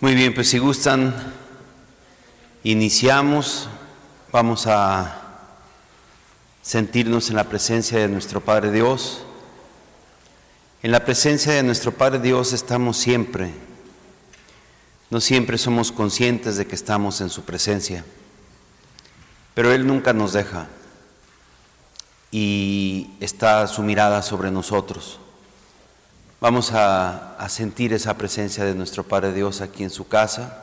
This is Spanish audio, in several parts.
Muy bien, pues si gustan, iniciamos. Vamos a sentirnos en la presencia de nuestro Padre Dios. En la presencia de nuestro Padre Dios estamos siempre. No siempre somos conscientes de que estamos en su presencia, pero Él nunca nos deja y está su mirada sobre nosotros. Vamos a, a, sentir esa presencia de nuestro Padre Dios aquí en su casa,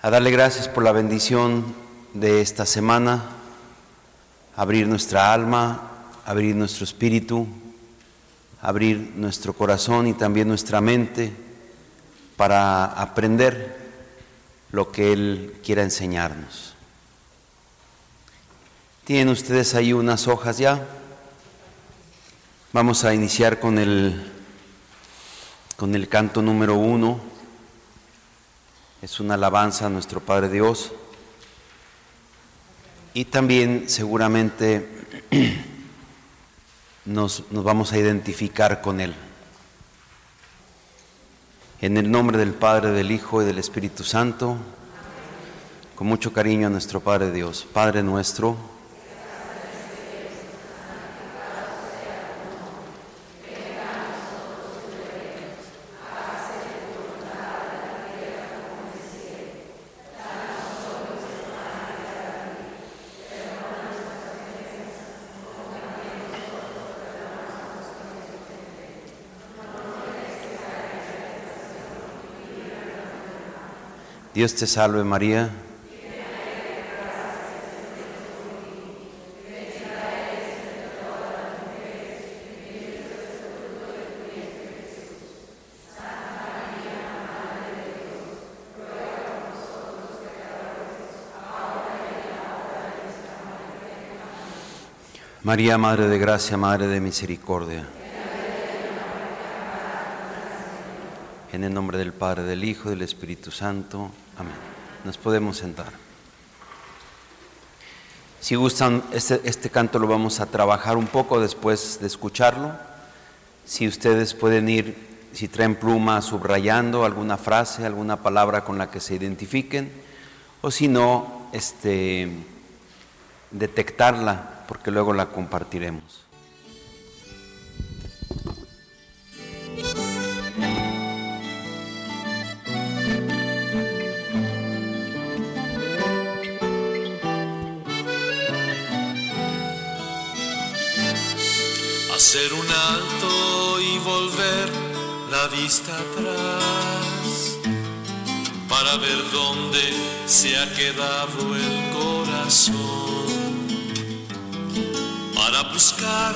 a darle gracias por la bendición de esta semana, abrir nuestra alma, abrir nuestro espíritu, abrir nuestro corazón y también nuestra mente para aprender lo que Él quiera enseñarnos. ¿Tienen ustedes ahí unas hojas ya? Vamos a iniciar con el, con el canto número uno. Es una alabanza a nuestro Padre Dios. Y también seguramente nos, nos vamos a identificar con Él. En el nombre del Padre, del Hijo y del Espíritu Santo, con mucho cariño a nuestro Padre Dios. Padre nuestro, Dios te salve María. María, Madre de Gracia, Madre de Misericordia. En el nombre del Padre, del Hijo y del Espíritu Santo. Amén. Nos podemos sentar. Si gustan, este, este, canto lo vamos a trabajar un poco después de escucharlo. Si ustedes pueden ir, si traen pluma, subrayando alguna frase, alguna palabra con la que se identifiquen, o si no, este, detectarla, porque luego la compartiremos. Alto y volver la vista atrás para ver dónde se ha quedado el corazón, para buscar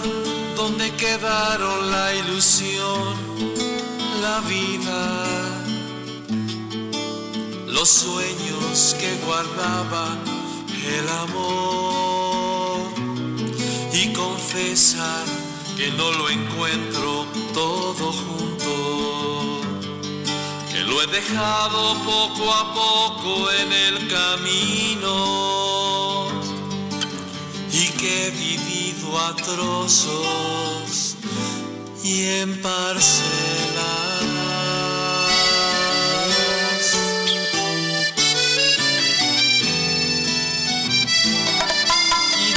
dónde quedaron la ilusión, la vida, los sueños que guardaba el amor y confesar que no lo encuentro todo junto, que lo he dejado poco a poco en el camino y que he vivido a trozos y en parcelas. Y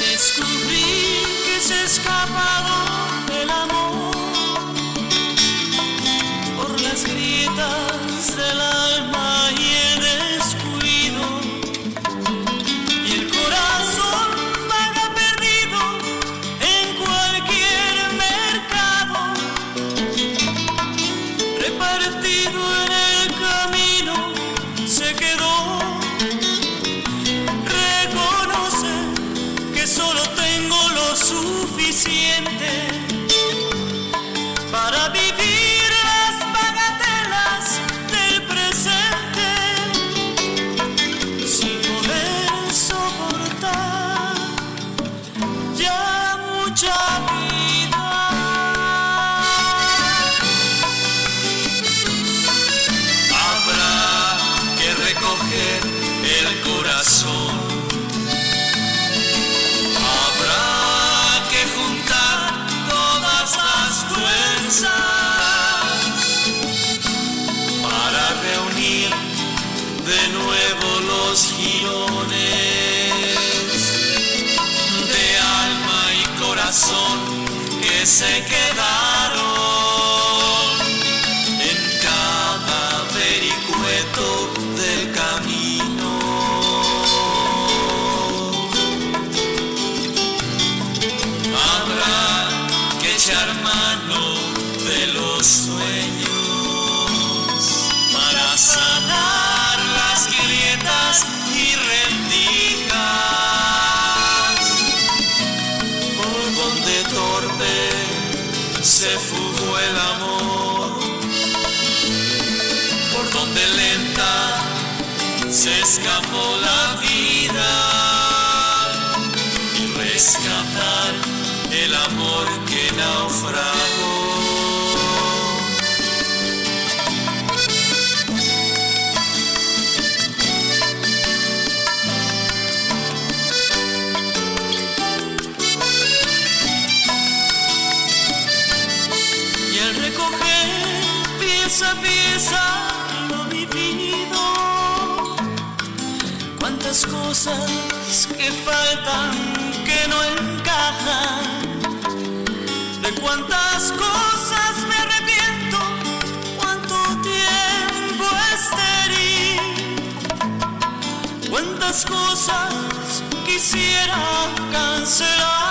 ya se quedaron que no encajan, de cuántas cosas me arrepiento, cuánto tiempo estéril, cuántas cosas quisiera cancelar.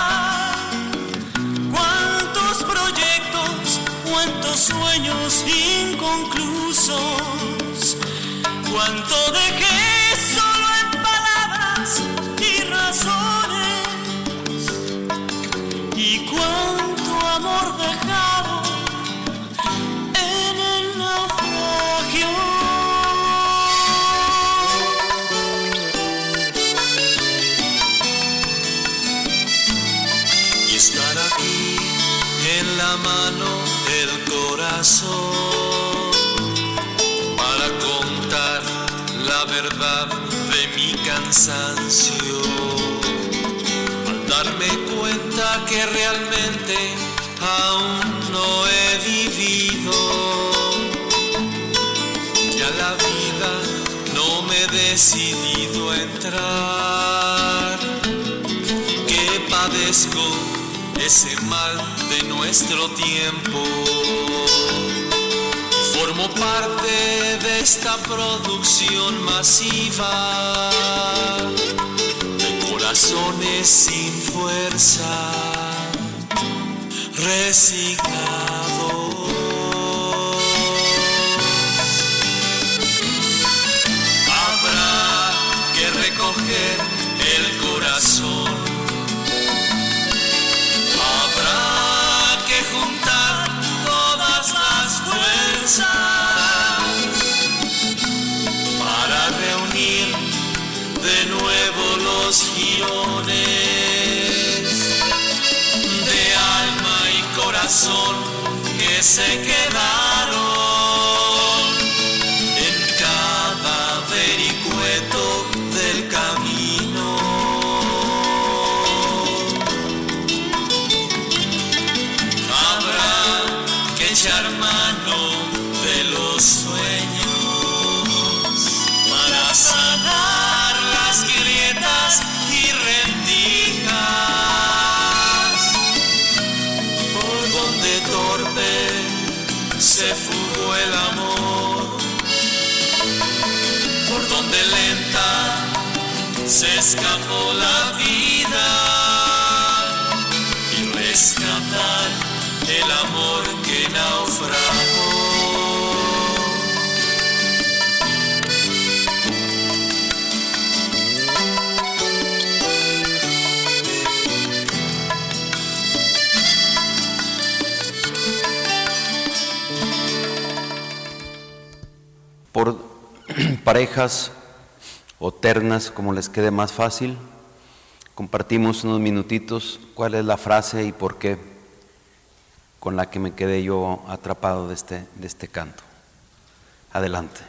Cuántos proyectos, cuántos sueños inconclusos, cuánto dejé para contar la verdad de mi cansancio. Al darme cuenta que realmente aún no he vivido, ya la vida no me he decidido a entrar que padezco ese mal de nuestro tiempo. Formo parte de esta producción masiva de corazones sin fuerza, resignados. Habrá que recoger el corazón. Para reunir de nuevo los guiones de alma y corazón que se quedaron parejas o ternas, como les quede más fácil, compartimos unos minutitos cuál es la frase y por qué con la que me quedé yo atrapado de este, de este canto. Adelante.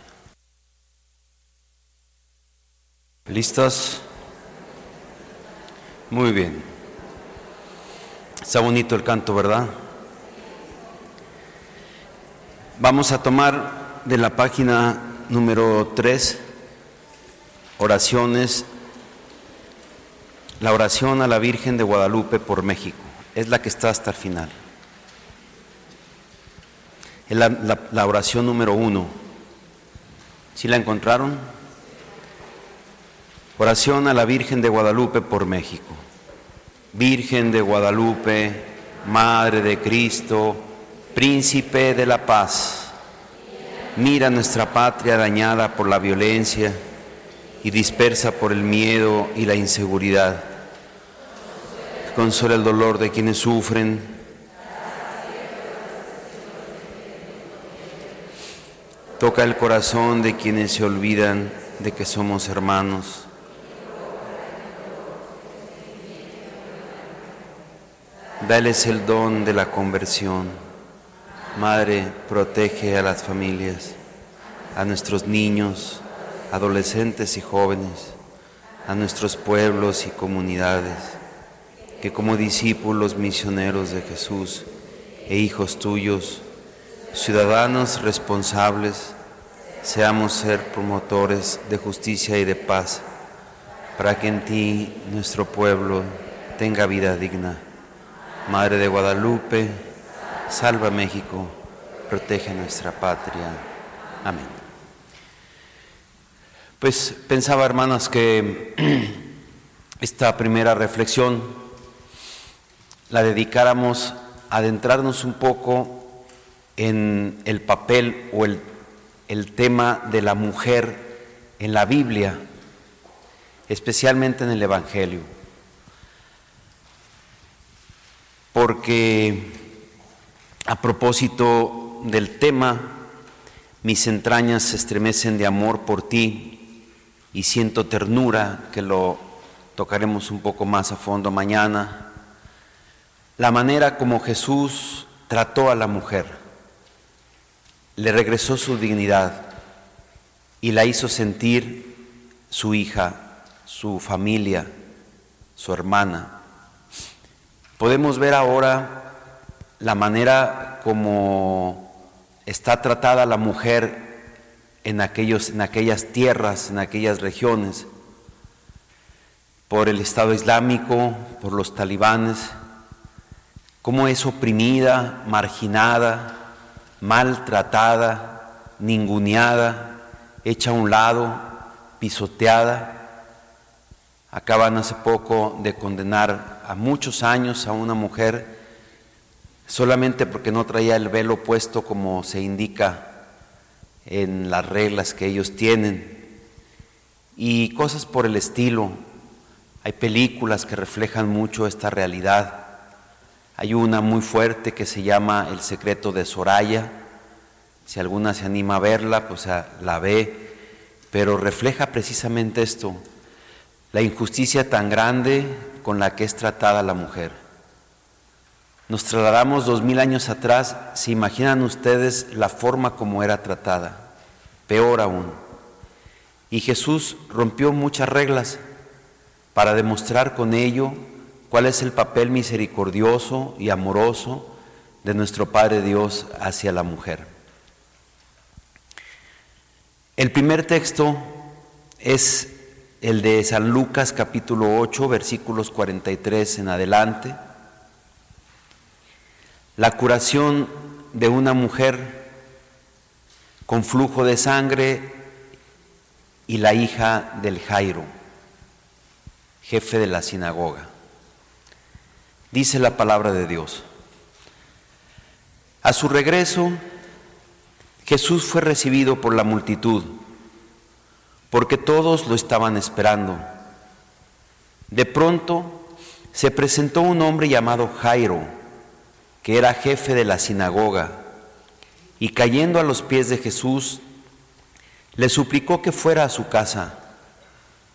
¿Listos? Muy bien. Está bonito el canto, ¿verdad? Vamos a tomar de la página número 3, oraciones, la oración a la Virgen de Guadalupe por México. Es la que está hasta el final. La, oración número uno. ¿Sí la encontraron? Oración a la Virgen de Guadalupe por México. Virgen de Guadalupe, Madre de Cristo, Príncipe de la Paz, mira nuestra patria dañada por la violencia y dispersa por el miedo y la inseguridad. Consuela el dolor de quienes sufren. Toca el corazón de quienes se olvidan de que somos hermanos. Dales el don de la conversión. Madre, protege a las familias, a nuestros niños, adolescentes y jóvenes, a nuestros pueblos y comunidades, que como discípulos misioneros de Jesús e hijos tuyos, ciudadanos responsables, seamos ser promotores de justicia y de paz, para que en ti nuestro pueblo tenga vida digna. Madre de Guadalupe, salva México, protege nuestra patria. Amén. Pues pensaba, hermanas, que esta primera reflexión la dedicáramos a adentrarnos un poco en el papel o el, el tema de la mujer en la Biblia, especialmente en el Evangelio. Porque a propósito del tema, mis entrañas se estremecen de amor por ti y siento ternura, que lo tocaremos un poco más a fondo mañana, la manera como Jesús trató a la mujer, le regresó su dignidad y la hizo sentir su hija, su familia, su hermana. Podemos ver ahora la manera como está tratada la mujer en, aquellos, en aquellas tierras, en aquellas regiones, por el Estado Islámico, por los talibanes, cómo es oprimida, marginada, maltratada, ninguneada, hecha a un lado, pisoteada. Acaban hace poco de condenar a muchos años a una mujer solamente porque no traía el velo puesto como se indica en las reglas que ellos tienen y cosas por el estilo. Hay películas que reflejan mucho esta realidad. Hay una muy fuerte que se llama El secreto de Soraya. Si alguna se anima a verla, pues ah, la ve, pero refleja precisamente esto, la injusticia tan grande con la que es tratada la mujer. Nos trasladamos dos mil años atrás, se imaginan ustedes la forma como era tratada, peor aún. Y Jesús rompió muchas reglas para demostrar con ello cuál es el papel misericordioso y amoroso de nuestro Padre Dios hacia la mujer. El primer texto es el de San Lucas capítulo 8 versículos 43 en adelante. La curación de una mujer con flujo de sangre y la hija del Jairo, jefe de la sinagoga. Dice la palabra de Dios. A su regreso, Jesús fue recibido por la multitud, porque todos lo estaban esperando. De pronto se presentó un hombre llamado Jairo, que era jefe de la sinagoga, y cayendo a los pies de Jesús, le suplicó que fuera a su casa,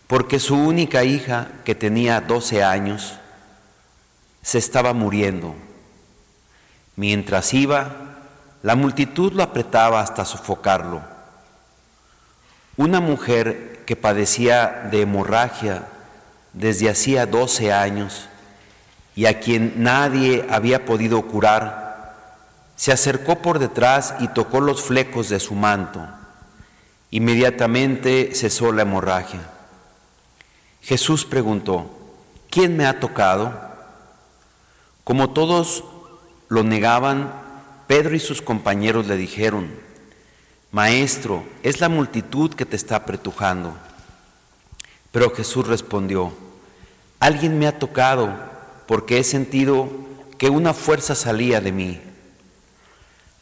porque su única hija, que tenía 12 años, se estaba muriendo. Mientras iba, la multitud lo apretaba hasta sofocarlo. Una mujer que padecía de hemorragia desde hacía 12 años y a quien nadie había podido curar, se acercó por detrás y tocó los flecos de su manto. Inmediatamente cesó la hemorragia. Jesús preguntó, ¿quién me ha tocado? Como todos lo negaban, Pedro y sus compañeros le dijeron, Maestro, es la multitud que te está apretujando. Pero Jesús respondió, Alguien me ha tocado porque he sentido que una fuerza salía de mí.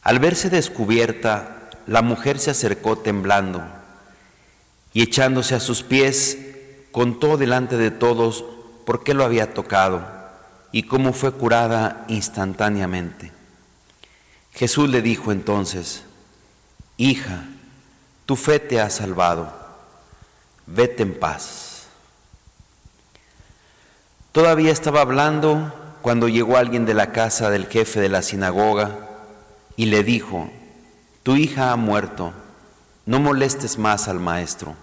Al verse descubierta, la mujer se acercó temblando y echándose a sus pies, contó delante de todos por qué lo había tocado y cómo fue curada instantáneamente. Jesús le dijo entonces, Hija, tu fe te ha salvado, vete en paz. Todavía estaba hablando cuando llegó alguien de la casa del jefe de la sinagoga y le dijo, Tu hija ha muerto, no molestes más al maestro.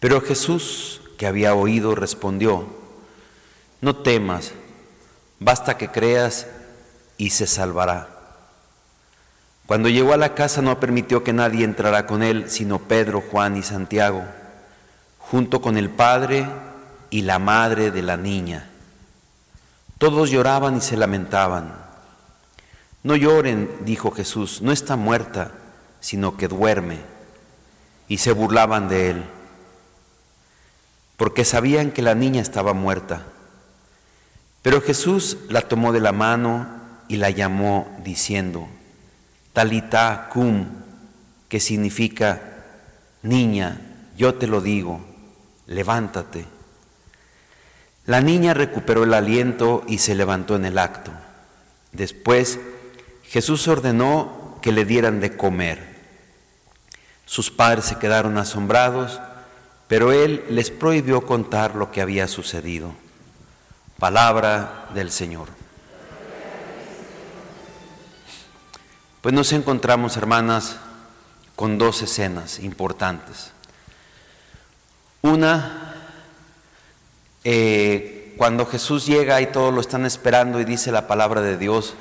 Pero Jesús, que había oído, respondió, No temas, basta que creas y se salvará. Cuando llegó a la casa no permitió que nadie entrara con él, sino Pedro, Juan y Santiago, junto con el padre y la madre de la niña. Todos lloraban y se lamentaban. No lloren, dijo Jesús, no está muerta, sino que duerme. Y se burlaban de él, porque sabían que la niña estaba muerta. Pero Jesús la tomó de la mano y la llamó diciendo, Talita cum, que significa, niña, yo te lo digo, levántate. La niña recuperó el aliento y se levantó en el acto. Después Jesús ordenó que le dieran de comer. Sus padres se quedaron asombrados, pero él les prohibió contar lo que había sucedido. Palabra del Señor. Pues nos encontramos, hermanas, con dos escenas importantes. Una, eh, cuando Jesús llega y todos lo están esperando y dice la palabra de Dios,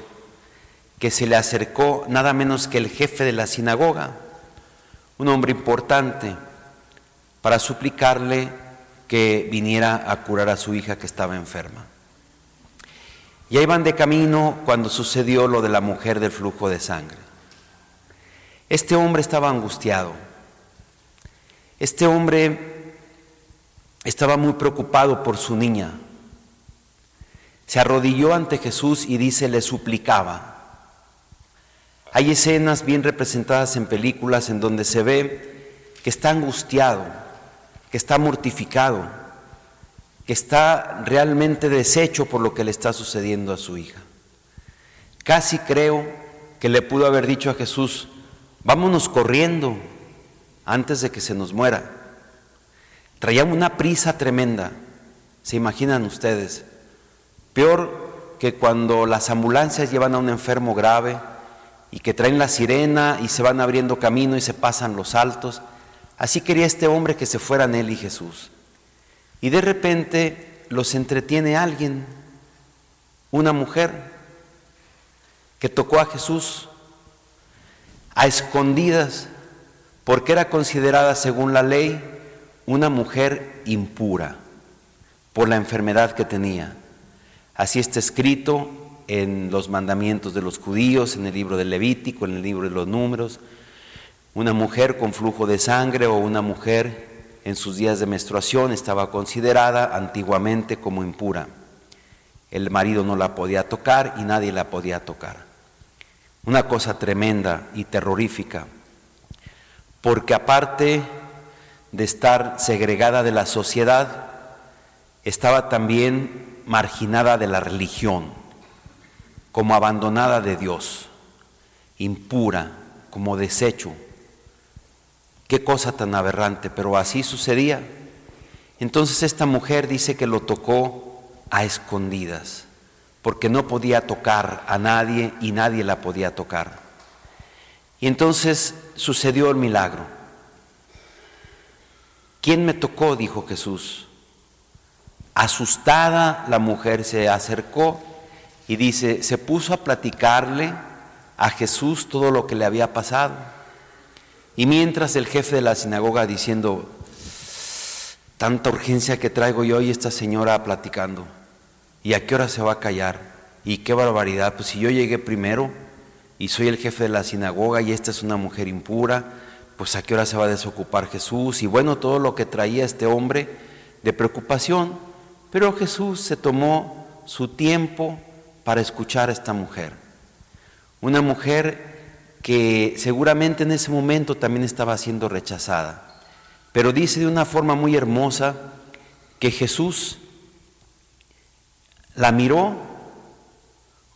que se le acercó nada menos que el jefe de la sinagoga, un hombre importante, para suplicarle que viniera a curar a su hija que estaba enferma. Y ahí van de camino cuando sucedió lo de la mujer del flujo de sangre. Este hombre estaba angustiado. Este hombre estaba muy preocupado por su niña. Se arrodilló ante Jesús y dice, le suplicaba. Hay escenas bien representadas en películas en donde se ve que está angustiado, que está mortificado que está realmente deshecho por lo que le está sucediendo a su hija. Casi creo que le pudo haber dicho a Jesús, vámonos corriendo antes de que se nos muera. Traía una prisa tremenda, se imaginan ustedes, peor que cuando las ambulancias llevan a un enfermo grave y que traen la sirena y se van abriendo camino y se pasan los altos. Así quería este hombre que se fueran él y Jesús. Y de repente los entretiene alguien, una mujer que tocó a Jesús a escondidas, porque era considerada según la ley una mujer impura por la enfermedad que tenía. Así está escrito en los mandamientos de los judíos, en el libro del Levítico, en el libro de los números. Una mujer con flujo de sangre o una mujer en sus días de menstruación estaba considerada antiguamente como impura. El marido no la podía tocar y nadie la podía tocar. Una cosa tremenda y terrorífica, porque aparte de estar segregada de la sociedad, estaba también marginada de la religión, como abandonada de Dios, impura, como desecho Qué cosa tan aberrante, pero así sucedía. Entonces esta mujer dice que lo tocó a escondidas, porque no podía tocar a nadie y nadie la podía tocar. Y entonces sucedió el milagro. ¿Quién me tocó? dijo Jesús. Asustada la mujer se acercó y dice, se puso a platicarle a Jesús todo lo que le había pasado. Y mientras el jefe de la sinagoga diciendo, tanta urgencia que traigo yo y esta señora platicando, ¿y a qué hora se va a callar? ¿Y qué barbaridad? Pues si yo llegué primero, y soy el jefe de la sinagoga y esta es una mujer impura, pues a qué hora se va a desocupar Jesús y bueno, todo lo que traía este hombre de preocupación, pero Jesús se tomó su tiempo para escuchar a esta mujer. Una mujer que seguramente en ese momento también estaba siendo rechazada, pero dice de una forma muy hermosa que Jesús la miró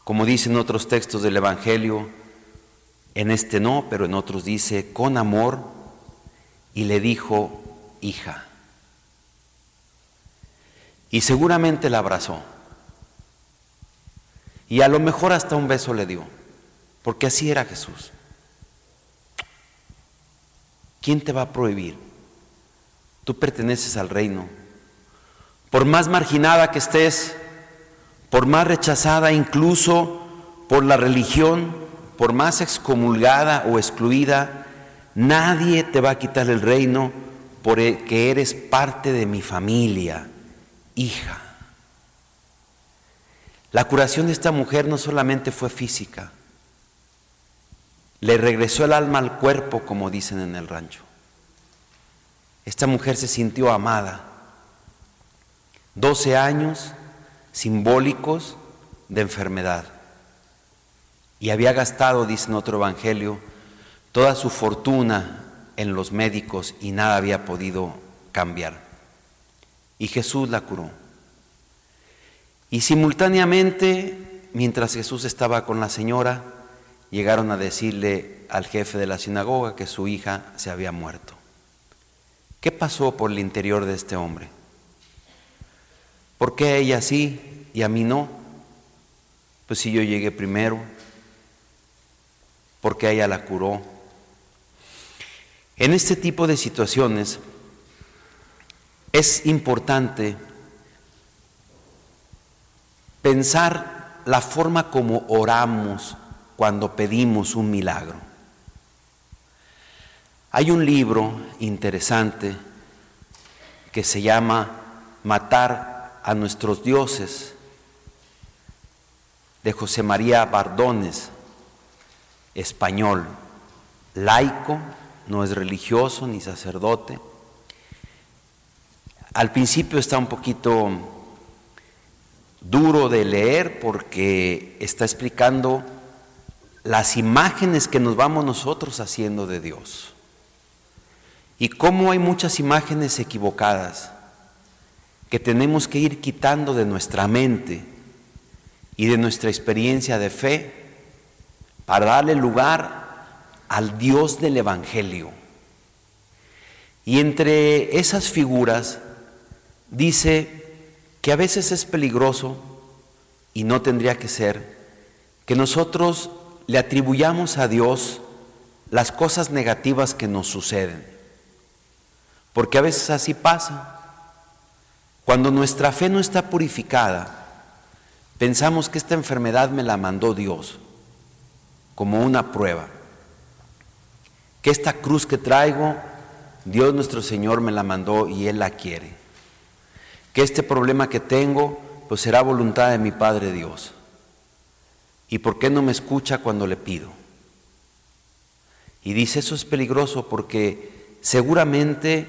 como dicen otros textos del Evangelio, en este no, pero en otros dice, con amor, y le dijo, hija. Y seguramente la abrazó. Y a lo mejor hasta un beso le dio, porque así era Jesús. ¿Quién te va a prohibir? Tú perteneces al reino. Por más marginada que estés, por más rechazada incluso por la religión, por más excomulgada o excluida, nadie te va a quitar el reino porque eres parte de mi familia, hija. La curación de esta mujer no solamente fue física, le regresó el alma al cuerpo, como dicen en el rancho. Esta mujer se sintió amada. 12 años simbólicos de enfermedad. Y había gastado, dice en otro evangelio, toda su fortuna en los médicos y nada había podido cambiar. Y Jesús la curó. Y simultáneamente, mientras Jesús estaba con la señora, llegaron a decirle al jefe de la sinagoga que su hija se había muerto. ¿Qué pasó por el interior de este hombre? ¿Por qué ella sí y a mí no? Pues si yo llegué primero, porque ella la curó. En este tipo de situaciones es importante pensar la forma como oramos cuando pedimos un milagro. Hay un libro interesante que se llama Matar a nuestros dioses de José María Bardones, español, laico, no es religioso ni sacerdote. Al principio está un poquito duro de leer porque está explicando las imágenes que nos vamos nosotros haciendo de Dios. Y cómo hay muchas imágenes equivocadas que tenemos que ir quitando de nuestra mente y de nuestra experiencia de fe para darle lugar al Dios del Evangelio. Y entre esas figuras dice que a veces es peligroso, y no tendría que ser, que nosotros le atribuyamos a Dios las cosas negativas que nos suceden. Porque a veces así pasa. Cuando nuestra fe no está purificada, pensamos que esta enfermedad me la mandó Dios como una prueba. Que esta cruz que traigo, Dios nuestro Señor me la mandó y Él la quiere. Que este problema que tengo, pues será voluntad de mi Padre Dios. ¿Y por qué no me escucha cuando le pido? Y dice, eso es peligroso porque seguramente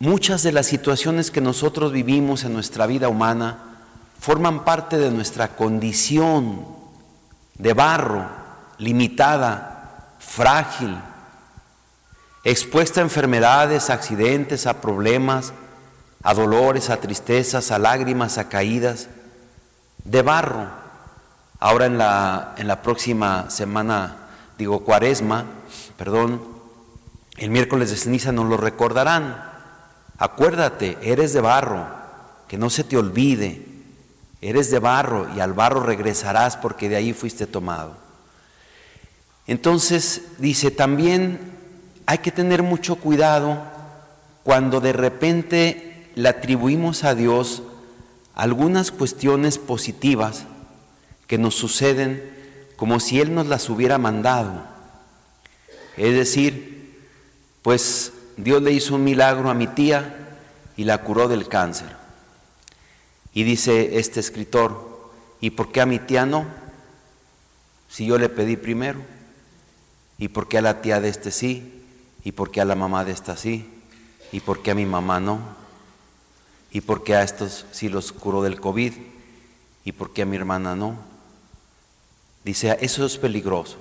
Muchas de las situaciones que nosotros vivimos en nuestra vida humana forman parte de nuestra condición de barro, limitada, frágil, expuesta a enfermedades, a accidentes, a problemas, a dolores, a tristezas, a lágrimas, a caídas, de barro. Ahora en la, en la próxima semana, digo cuaresma, perdón, el miércoles de ceniza nos lo recordarán. Acuérdate, eres de barro, que no se te olvide, eres de barro y al barro regresarás porque de ahí fuiste tomado. Entonces dice, también hay que tener mucho cuidado cuando de repente le atribuimos a Dios algunas cuestiones positivas que nos suceden como si Él nos las hubiera mandado. Es decir, pues Dios le hizo un milagro a mi tía y la curó del cáncer. Y dice este escritor, ¿y por qué a mi tía no? si yo le pedí primero? ¿Y por qué a la tía de este sí? ¿Y por qué a la mamá de esta sí? ¿Y por qué a mi mamá no? ¿Y por qué a estos sí los curó del COVID? ¿Y por qué a mi hermana no? Dice, eso es peligroso.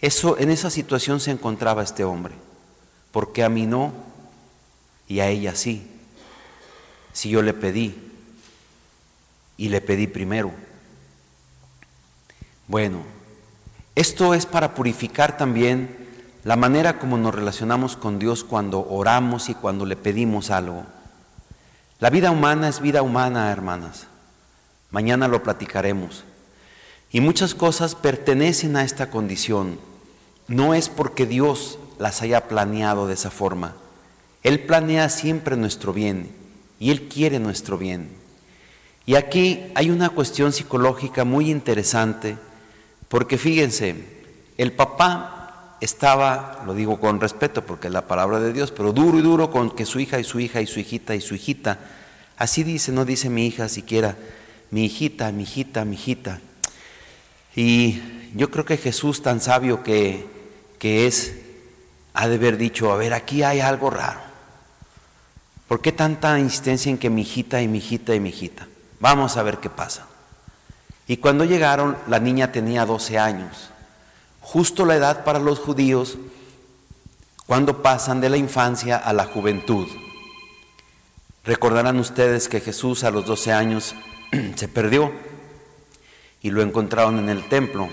Eso, en esa situación se encontraba este hombre. ¿Por qué a mí no? Y a ella sí. Si yo le pedí. Y le pedí primero. Bueno, esto es para purificar también la manera como nos relacionamos con Dios cuando oramos y cuando le pedimos algo. La vida humana es vida humana, hermanas. Mañana lo platicaremos. Y muchas cosas pertenecen a esta condición. No es porque Dios las haya planeado de esa forma. Él planea siempre nuestro bien y Él quiere nuestro bien. Y aquí hay una cuestión psicológica muy interesante, porque fíjense, el papá estaba, lo digo con respeto porque es la palabra de Dios, pero duro y duro con que su hija y su hija y su hijita y su hijita, así dice, no dice mi hija siquiera, mi hijita, mi hijita, mi hijita. Y yo creo que Jesús, tan sabio que, que es, ha de haber dicho, a ver, aquí hay algo raro. ¿Por qué tanta insistencia en que mi hijita y mi hijita y mi hijita? Vamos a ver qué pasa. Y cuando llegaron, la niña tenía 12 años justo la edad para los judíos cuando pasan de la infancia a la juventud. Recordarán ustedes que Jesús a los 12 años se perdió y lo encontraron en el templo.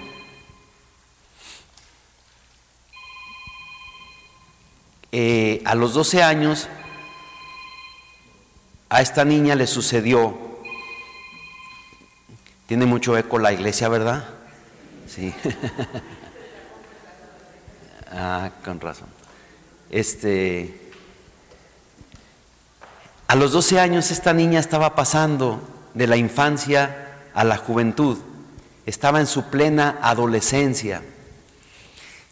Eh, a los 12 años a esta niña le sucedió, tiene mucho eco la iglesia, ¿verdad? Sí. Ah, con razón. Este, a los 12 años esta niña estaba pasando de la infancia a la juventud, estaba en su plena adolescencia.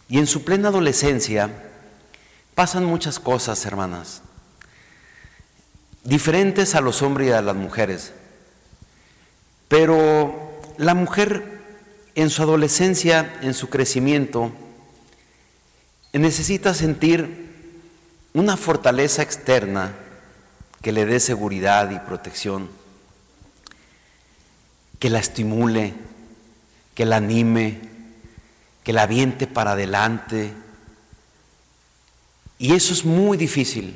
Y en su plena adolescencia pasan muchas cosas, hermanas, diferentes a los hombres y a las mujeres. Pero la mujer en su adolescencia, en su crecimiento, necesita sentir una fortaleza externa que le dé seguridad y protección, que la estimule, que la anime, que la aviente para adelante. Y eso es muy difícil,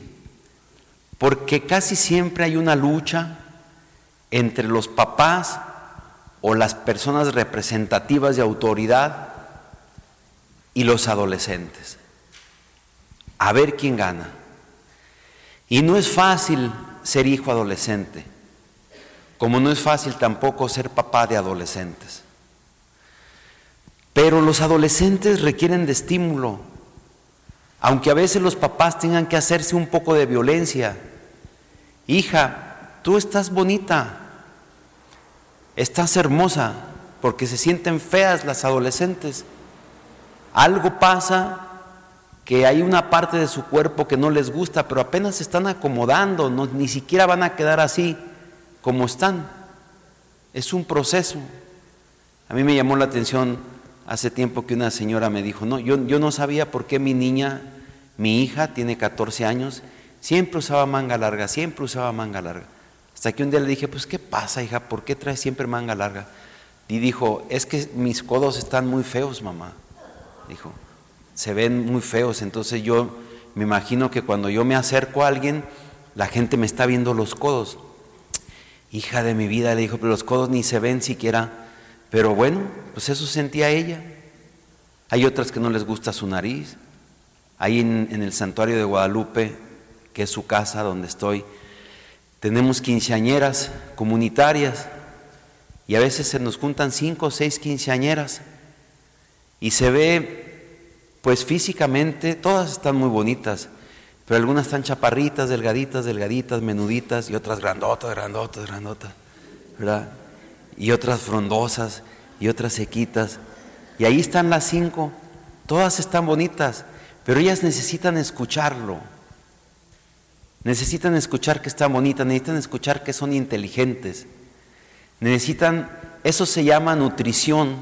porque casi siempre hay una lucha entre los papás o las personas representativas de autoridad y los adolescentes a ver quién gana. Y no es fácil ser hijo adolescente, como no es fácil tampoco ser papá de adolescentes. Pero los adolescentes requieren de estímulo, aunque a veces los papás tengan que hacerse un poco de violencia. Hija, tú estás bonita, estás hermosa, porque se sienten feas las adolescentes. Algo pasa que hay una parte de su cuerpo que no les gusta, pero apenas se están acomodando, no, ni siquiera van a quedar así como están. Es un proceso. A mí me llamó la atención hace tiempo que una señora me dijo, no, yo, yo no sabía por qué mi niña, mi hija, tiene 14 años, siempre usaba manga larga, siempre usaba manga larga. Hasta que un día le dije, pues ¿qué pasa, hija? ¿Por qué traes siempre manga larga? Y dijo, es que mis codos están muy feos, mamá. Dijo, se ven muy feos. Entonces yo me imagino que cuando yo me acerco a alguien, la gente me está viendo los codos. Hija de mi vida, le dijo, pero los codos ni se ven siquiera. Pero bueno, pues eso sentía ella. Hay otras que no les gusta su nariz. Ahí en, en el santuario de Guadalupe, que es su casa donde estoy, tenemos quinceañeras comunitarias y a veces se nos juntan cinco o seis quinceañeras y se ve pues físicamente todas están muy bonitas, pero algunas están chaparritas, delgaditas, delgaditas, menuditas, y otras grandotas, grandotas, grandotas, ¿verdad? Y otras frondosas, y otras sequitas. Y ahí están las cinco, todas están bonitas, pero ellas necesitan escucharlo. Necesitan escuchar que están bonitas, necesitan escuchar que son inteligentes. Necesitan, eso se llama nutrición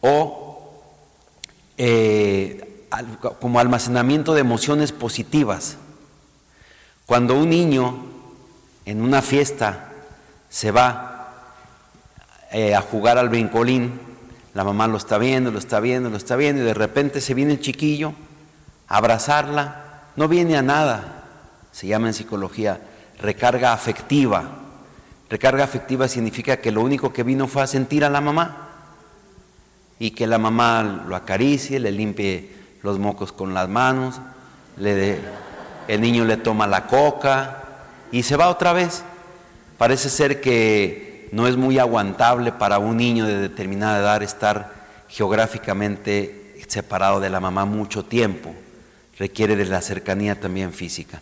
o eh, como almacenamiento de emociones positivas. Cuando un niño en una fiesta se va eh, a jugar al brincolín, la mamá lo está viendo, lo está viendo, lo está viendo, y de repente se viene el chiquillo a abrazarla, no viene a nada, se llama en psicología recarga afectiva. Recarga afectiva significa que lo único que vino fue a sentir a la mamá y que la mamá lo acaricie, le limpie los mocos con las manos, le el niño le toma la coca y se va otra vez. Parece ser que no es muy aguantable para un niño de determinada edad estar geográficamente separado de la mamá mucho tiempo. Requiere de la cercanía también física.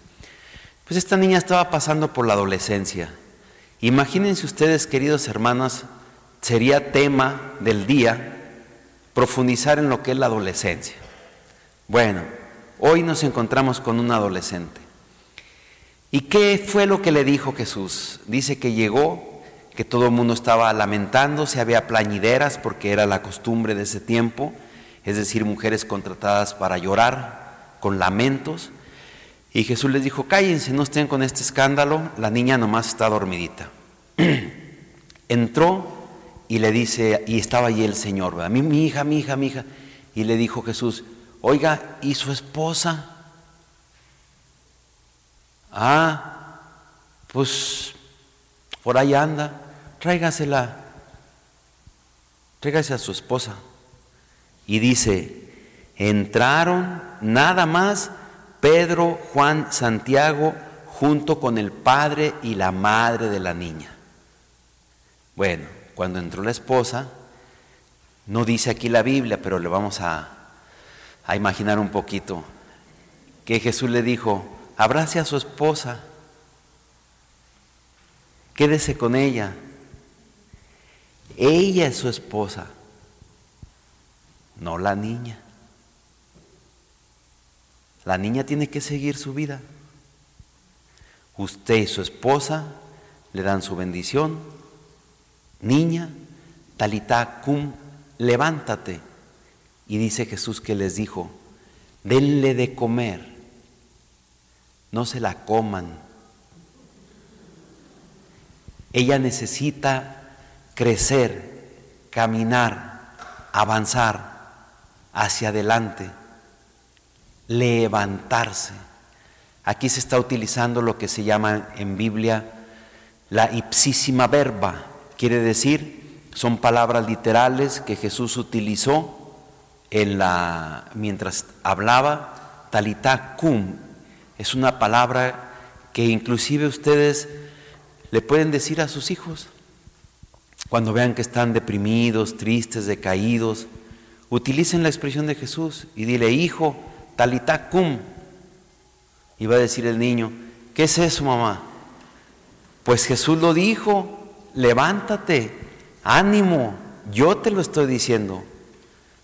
Pues esta niña estaba pasando por la adolescencia. Imagínense ustedes, queridos hermanos, sería tema del día profundizar en lo que es la adolescencia. Bueno, hoy nos encontramos con un adolescente. ¿Y qué fue lo que le dijo Jesús? Dice que llegó, que todo el mundo estaba lamentándose, había plañideras porque era la costumbre de ese tiempo, es decir, mujeres contratadas para llorar con lamentos. Y Jesús les dijo, cállense, no estén con este escándalo, la niña nomás está dormidita. Entró y le dice, y estaba allí el Señor, ¿verdad? Mi, mi hija, mi hija, mi hija. Y le dijo Jesús, oiga, ¿y su esposa? Ah, pues por ahí anda, tráigasela, tráigase a su esposa. Y dice, entraron nada más Pedro, Juan, Santiago, junto con el padre y la madre de la niña. Bueno, cuando entró la esposa, no dice aquí la Biblia, pero le vamos a, a imaginar un poquito, que Jesús le dijo, abrace a su esposa, quédese con ella, ella es su esposa, no la niña. La niña tiene que seguir su vida. Usted y su esposa le dan su bendición. Niña, talita cum, levántate. Y dice Jesús que les dijo, denle de comer, no se la coman. Ella necesita crecer, caminar, avanzar hacia adelante levantarse. Aquí se está utilizando lo que se llama en Biblia la ipsísima verba. Quiere decir, son palabras literales que Jesús utilizó en la, mientras hablaba, talita cum. Es una palabra que inclusive ustedes le pueden decir a sus hijos cuando vean que están deprimidos, tristes, decaídos. Utilicen la expresión de Jesús y dile, hijo, talitacum. Iba a decir el niño, ¿qué es eso, mamá? Pues Jesús lo dijo, levántate, ánimo, yo te lo estoy diciendo.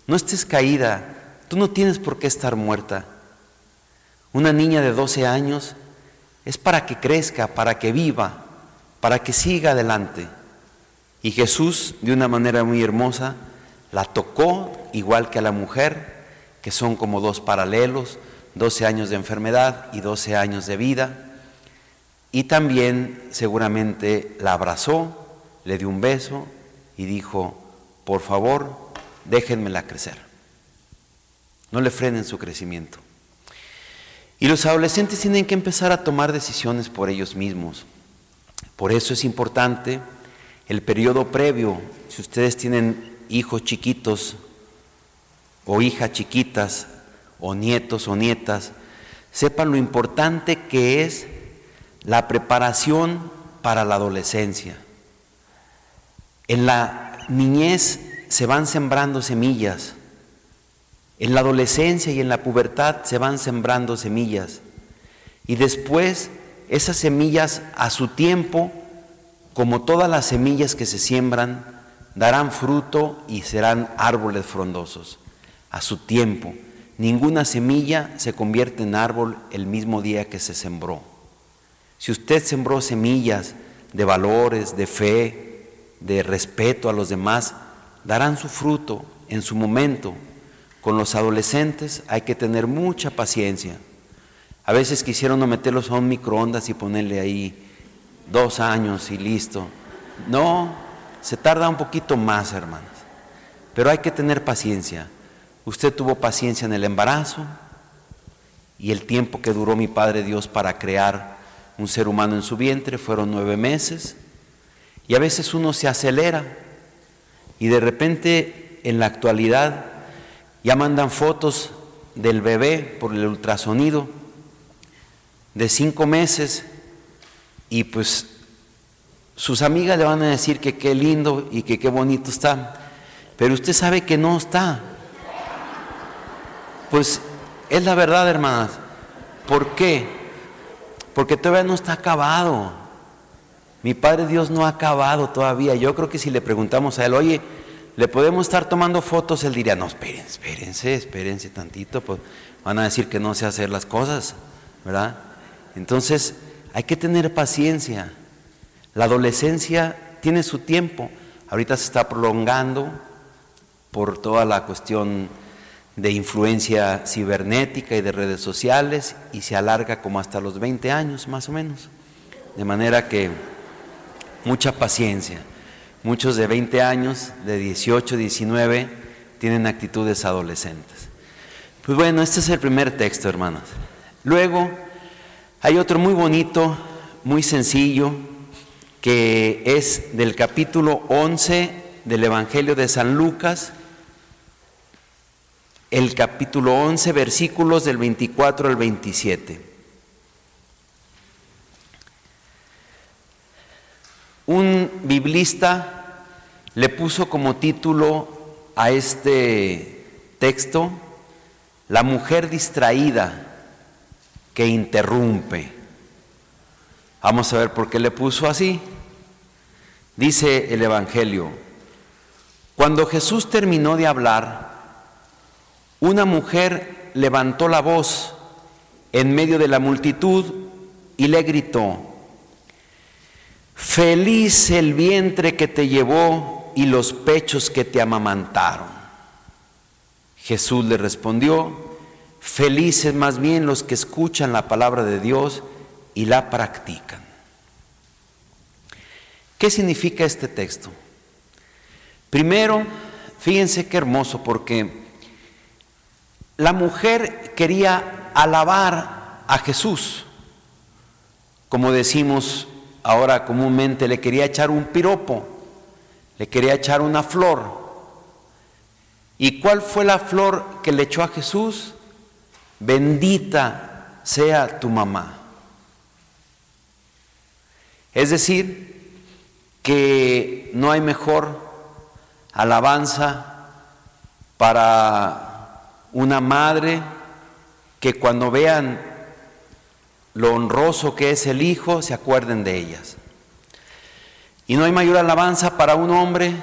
No estés caída, tú no tienes por qué estar muerta. Una niña de 12 años es para que crezca, para que viva, para que siga adelante. Y Jesús, de una manera muy hermosa, la tocó igual que a la mujer que son como dos paralelos, 12 años de enfermedad y 12 años de vida. Y también seguramente la abrazó, le dio un beso y dijo, por favor, déjenmela crecer. No le frenen su crecimiento. Y los adolescentes tienen que empezar a tomar decisiones por ellos mismos. Por eso es importante el periodo previo. Si ustedes tienen hijos chiquitos, o hijas chiquitas o nietos o nietas, sepan lo importante que es la preparación para la adolescencia. En la niñez se van sembrando semillas, en la adolescencia y en la pubertad se van sembrando semillas. Y después esas semillas a su tiempo, como todas las semillas que se siembran, darán fruto y serán árboles frondosos a su tiempo. Ninguna semilla se convierte en árbol el mismo día que se sembró. Si usted sembró semillas de valores, de fe, de respeto a los demás, darán su fruto en su momento. Con los adolescentes hay que tener mucha paciencia. A veces quisieron meterlos a un microondas y ponerle ahí dos años y listo. No, se tarda un poquito más, hermanas. Pero hay que tener paciencia. Usted tuvo paciencia en el embarazo y el tiempo que duró mi Padre Dios para crear un ser humano en su vientre fueron nueve meses. Y a veces uno se acelera y de repente en la actualidad ya mandan fotos del bebé por el ultrasonido de cinco meses y pues sus amigas le van a decir que qué lindo y que qué bonito está, pero usted sabe que no está. Pues es la verdad, hermanas. ¿Por qué? Porque todavía no está acabado. Mi Padre Dios no ha acabado todavía. Yo creo que si le preguntamos a Él, oye, ¿le podemos estar tomando fotos? Él diría, no, espérense, espérense, espérense tantito, pues van a decir que no sé hacer las cosas, ¿verdad? Entonces, hay que tener paciencia. La adolescencia tiene su tiempo. Ahorita se está prolongando por toda la cuestión de influencia cibernética y de redes sociales y se alarga como hasta los 20 años más o menos. De manera que mucha paciencia. Muchos de 20 años, de 18, 19, tienen actitudes adolescentes. Pues bueno, este es el primer texto, hermanos. Luego hay otro muy bonito, muy sencillo, que es del capítulo 11 del Evangelio de San Lucas, el capítulo 11, versículos del 24 al 27. Un biblista le puso como título a este texto, La mujer distraída que interrumpe. Vamos a ver por qué le puso así. Dice el Evangelio, cuando Jesús terminó de hablar, una mujer levantó la voz en medio de la multitud y le gritó, feliz el vientre que te llevó y los pechos que te amamantaron. Jesús le respondió, Felices más bien los que escuchan la palabra de Dios y la practican. ¿Qué significa este texto? Primero, fíjense qué hermoso, porque la mujer quería alabar a Jesús, como decimos ahora comúnmente, le quería echar un piropo, le quería echar una flor. ¿Y cuál fue la flor que le echó a Jesús? bendita sea tu mamá. Es decir, que no hay mejor alabanza para una madre que cuando vean lo honroso que es el hijo, se acuerden de ellas. Y no hay mayor alabanza para un hombre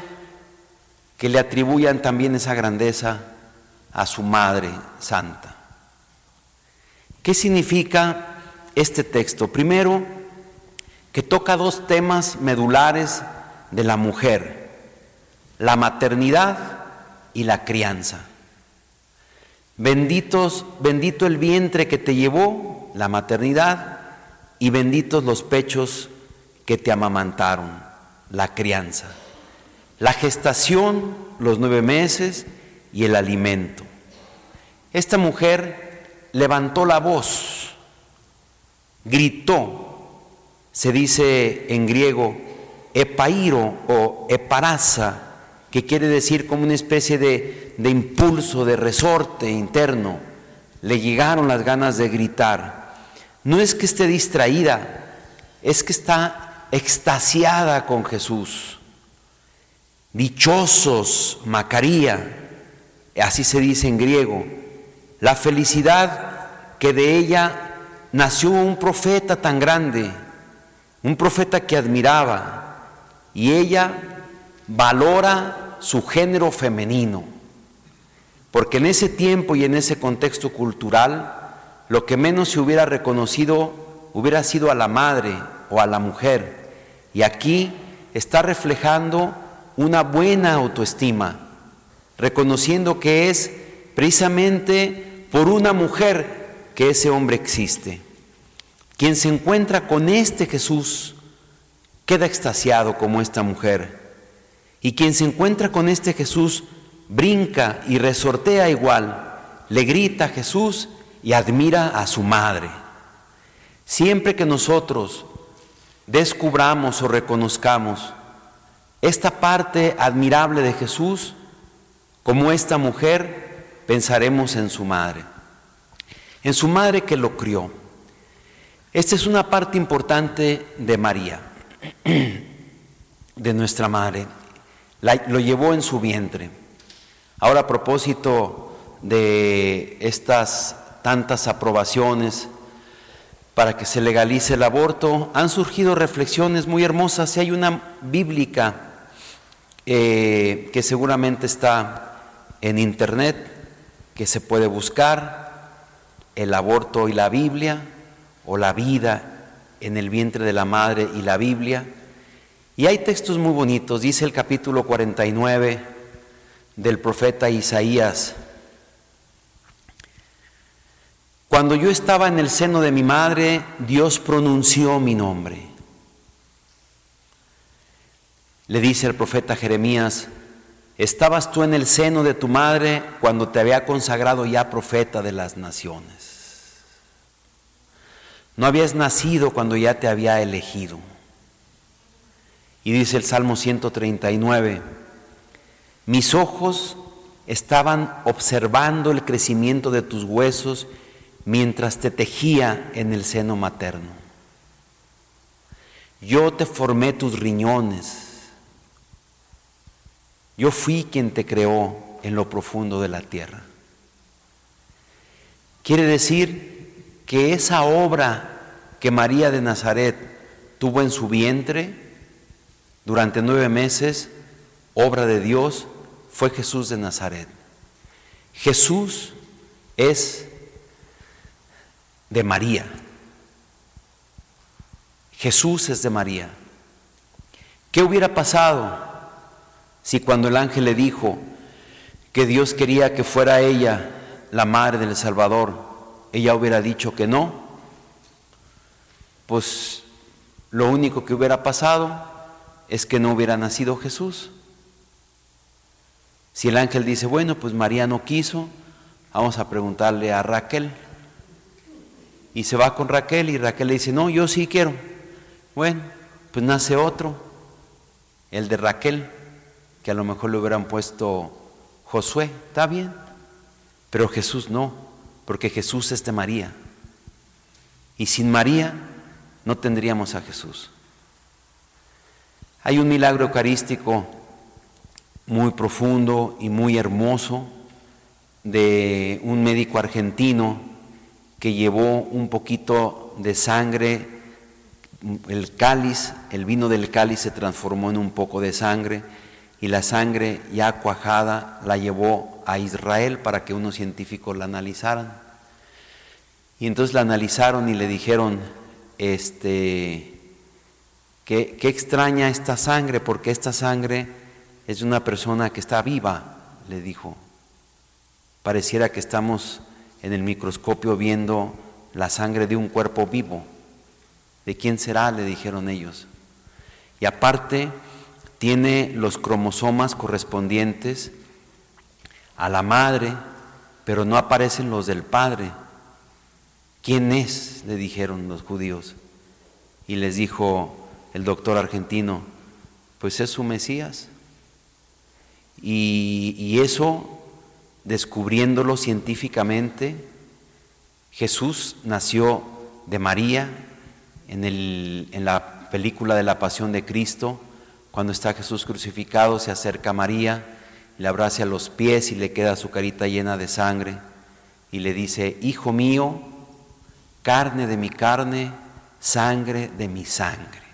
que le atribuyan también esa grandeza a su madre santa. ¿Qué significa este texto? Primero, que toca dos temas medulares de la mujer, la maternidad y la crianza. Benditos, bendito el vientre que te llevó, la maternidad, y benditos los pechos que te amamantaron, la crianza. La gestación, los nueve meses y el alimento. Esta mujer levantó la voz, gritó, se dice en griego, epairo o eparaza, que quiere decir como una especie de, de impulso, de resorte interno. Le llegaron las ganas de gritar. No es que esté distraída, es que está extasiada con Jesús. Dichosos, Macaría, así se dice en griego, la felicidad que de ella nació un profeta tan grande, un profeta que admiraba, y ella valora su género femenino, porque en ese tiempo y en ese contexto cultural, lo que menos se hubiera reconocido hubiera sido a la madre o a la mujer, y aquí está reflejando una buena autoestima, reconociendo que es precisamente por una mujer que ese hombre existe. Quien se encuentra con este Jesús queda extasiado como esta mujer. Y quien se encuentra con este Jesús brinca y resortea igual, le grita a Jesús y admira a su madre. Siempre que nosotros descubramos o reconozcamos esta parte admirable de Jesús, como esta mujer, pensaremos en su madre, en su madre que lo crió. Esta es una parte importante de María, de nuestra madre. Lo llevó en su vientre. Ahora a propósito de estas tantas aprobaciones para que se legalice el aborto, han surgido reflexiones muy hermosas. Si hay una bíblica eh, que seguramente está en internet, que se puede buscar, el aborto y la Biblia, o la vida en el vientre de la madre y la Biblia. Y hay textos muy bonitos, dice el capítulo 49 del profeta Isaías, Cuando yo estaba en el seno de mi madre, Dios pronunció mi nombre. Le dice el profeta Jeremías, estabas tú en el seno de tu madre cuando te había consagrado ya profeta de las naciones. No habías nacido cuando ya te había elegido. Y dice el Salmo 139, mis ojos estaban observando el crecimiento de tus huesos mientras te tejía en el seno materno. Yo te formé tus riñones. Yo fui quien te creó en lo profundo de la tierra. Quiere decir que esa obra que María de Nazaret tuvo en su vientre durante nueve meses, obra de Dios, fue Jesús de Nazaret. Jesús es de María. Jesús es de María. ¿Qué hubiera pasado si cuando el ángel le dijo que Dios quería que fuera ella la madre del Salvador, ella hubiera dicho que no? Pues lo único que hubiera pasado es que no hubiera nacido Jesús. Si el ángel dice, bueno, pues María no quiso, vamos a preguntarle a Raquel y se va con Raquel y Raquel le dice, no, yo sí quiero. Bueno, pues nace otro, el de Raquel, que a lo mejor le hubieran puesto Josué, está bien, pero Jesús no, porque Jesús es de María. Y sin María no tendríamos a Jesús. Hay un milagro eucarístico muy profundo y muy hermoso de un médico argentino que llevó un poquito de sangre, el cáliz, el vino del cáliz se transformó en un poco de sangre y la sangre ya cuajada la llevó a Israel para que unos científicos la analizaran. Y entonces la analizaron y le dijeron, este, qué, extraña esta sangre, porque esta sangre es de una persona que está viva, le dijo. Pareciera que estamos en el microscopio viendo la sangre de un cuerpo vivo. ¿De quién será? le dijeron ellos. Y aparte tiene los cromosomas correspondientes a la madre, pero no aparecen los del padre. ¿Quién es? le dijeron los judíos. Y les dijo el doctor argentino, pues es su Mesías. Y, eso descubriéndolo científicamente, Jesús nació de María en, la película de la Pasión de Cristo. Cuando está Jesús crucificado, se acerca a María, le abraza a los pies y le queda su carita llena de sangre y le dice, Hijo mío, carne de mi carne, sangre de mi sangre.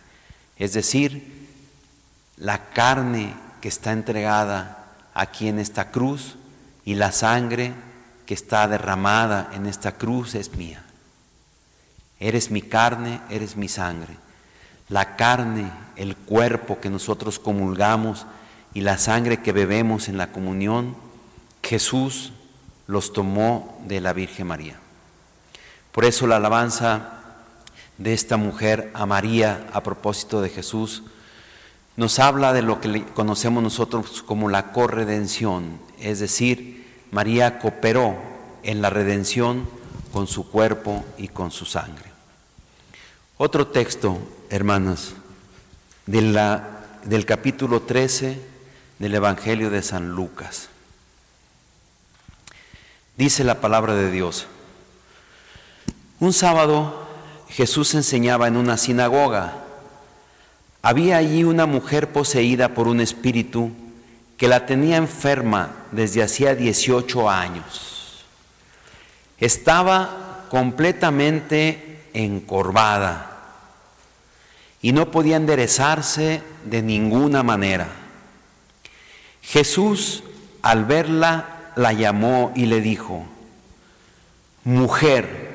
Es decir, la carne que está entregada aquí en esta cruz y la sangre que está derramada en esta cruz es mía. Eres mi carne, eres mi sangre. La carne, el cuerpo que nosotros comulgamos y la sangre que bebemos en la comunión Jesús los tomó de la Virgen María. Por eso la alabanza de esta mujer a María a propósito de Jesús nos habla de lo que conocemos nosotros como la corredención, es decir, María cooperó en la redención con su cuerpo y con su sangre. Otro texto, hermanas, de la, del capítulo 13 del Evangelio de San Lucas. Dice la palabra de Dios. Un sábado Jesús enseñaba en una sinagoga. Había allí una mujer poseída por un espíritu que la tenía enferma desde hacía 18 años. Estaba completamente encorvada y no podía enderezarse de ninguna manera. Jesús, al verla, la llamó y le dijo, mujer,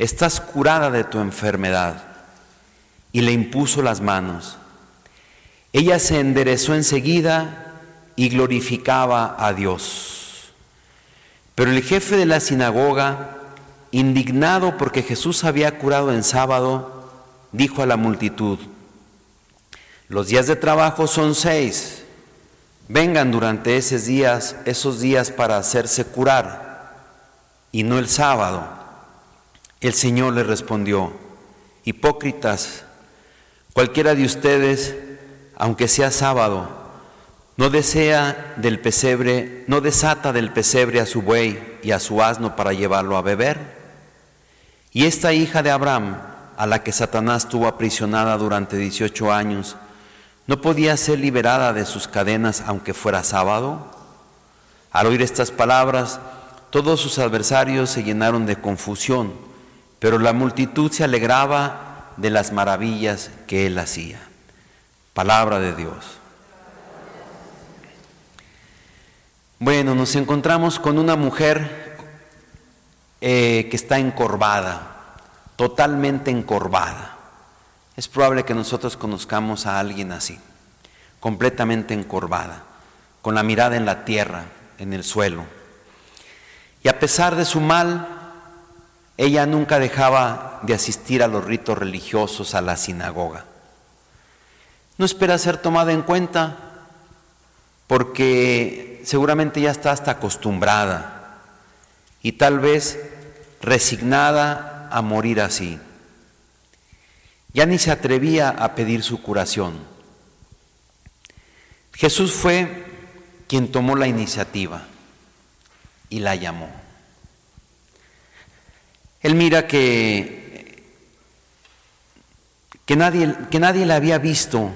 estás curada de tu enfermedad. Y le impuso las manos. Ella se enderezó enseguida y glorificaba a Dios. Pero el jefe de la sinagoga, indignado porque Jesús había curado en sábado, dijo a la multitud, los días de trabajo son seis, vengan durante esos días, esos días para hacerse curar, y no el sábado. El Señor le respondió, hipócritas, cualquiera de ustedes, aunque sea sábado, no desea del pesebre, no desata del pesebre a su buey y a su asno para llevarlo a beber. Y esta hija de Abraham, a la que Satanás tuvo aprisionada durante 18 años, ¿no podía ser liberada de sus cadenas aunque fuera sábado? Al oír estas palabras, todos sus adversarios se llenaron de confusión, pero la multitud se alegraba de las maravillas que él hacía. Palabra de Dios. Bueno, nos encontramos con una mujer eh, que está encorvada totalmente encorvada. Es probable que nosotros conozcamos a alguien así, completamente encorvada, con la mirada en la tierra, en el suelo. Y a pesar de su mal, ella nunca dejaba de asistir a los ritos religiosos, a la sinagoga. No espera ser tomada en cuenta porque seguramente ya está hasta acostumbrada y tal vez resignada a morir así. Ya ni se atrevía a pedir su curación. Jesús fue quien tomó la iniciativa y la llamó. Él mira que, que, nadie, que nadie la había visto.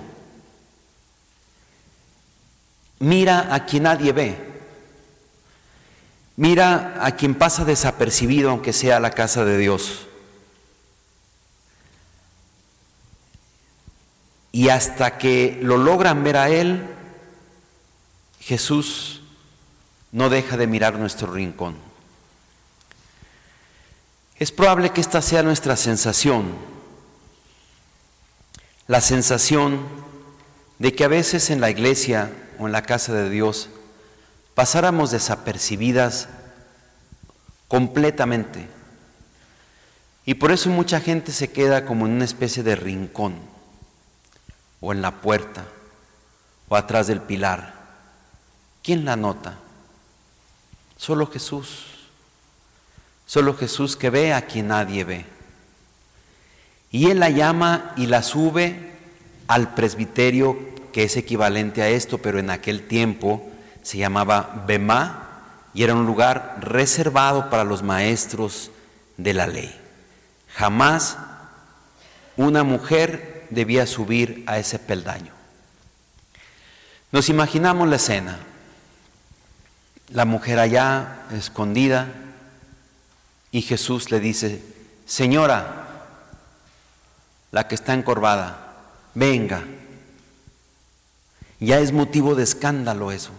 Mira a quien nadie ve. Mira a quien pasa desapercibido aunque sea la casa de Dios. Y hasta que lo logran ver a Él, Jesús no deja de mirar nuestro rincón. Es probable que esta sea nuestra sensación, la sensación de que a veces en la iglesia o en la casa de Dios pasáramos desapercibidas completamente. Y por eso mucha gente se queda como en una especie de rincón, o en la puerta, o atrás del pilar. ¿Quién la nota? Solo Jesús. Solo Jesús que ve a quien nadie ve. Y Él la llama y la sube al presbiterio, que es equivalente a esto, pero en aquel tiempo se llamaba Bemá y era un lugar reservado para los maestros de la ley. Jamás una mujer debía subir a ese peldaño. Nos imaginamos la escena, la mujer allá escondida y Jesús le dice, Señora, la que está encorvada, venga. Ya es motivo de escándalo eso.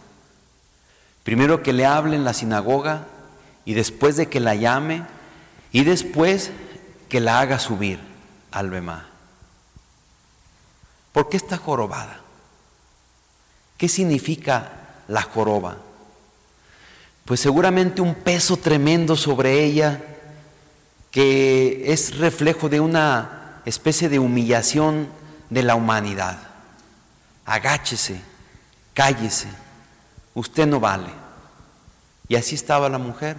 Primero que le hable en la sinagoga y después de que la llame y después que la haga subir al Bemá. ¿Por qué está jorobada? ¿Qué significa la joroba? Pues seguramente un peso tremendo sobre ella que es reflejo de una especie de humillación de la humanidad. Agáchese, cállese, usted no vale. Y así estaba la mujer.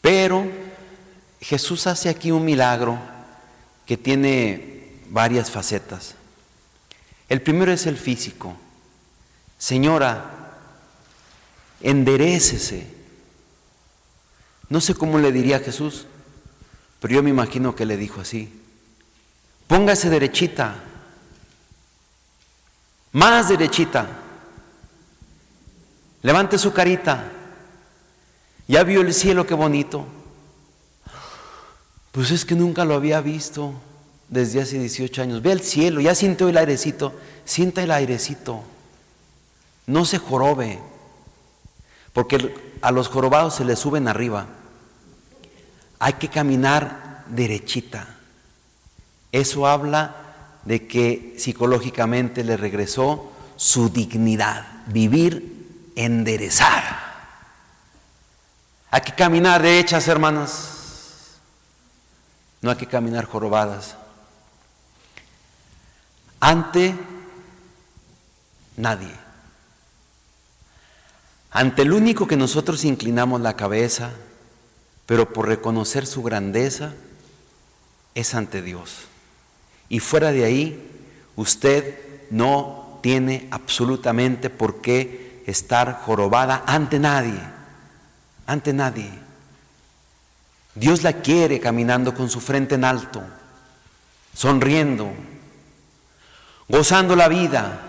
Pero Jesús hace aquí un milagro que tiene varias facetas. El primero es el físico. Señora, enderecese. No sé cómo le diría a Jesús, pero yo me imagino que le dijo así. Póngase derechita, más derechita. Levante su carita. ¿Ya vio el cielo qué bonito? Pues es que nunca lo había visto desde hace 18 años. Ve el cielo, ya sintió el airecito, sienta el airecito. No se jorobe, porque a los jorobados se les suben arriba. Hay que caminar derechita. Eso habla de que psicológicamente le regresó su dignidad, vivir enderezada. Hay que caminar derechas, hermanas. No hay que caminar jorobadas. Ante nadie. Ante el único que nosotros inclinamos la cabeza, pero por reconocer su grandeza, es ante Dios. Y fuera de ahí, usted no tiene absolutamente por qué estar jorobada ante nadie, ante nadie. Dios la quiere caminando con su frente en alto, sonriendo, gozando la vida,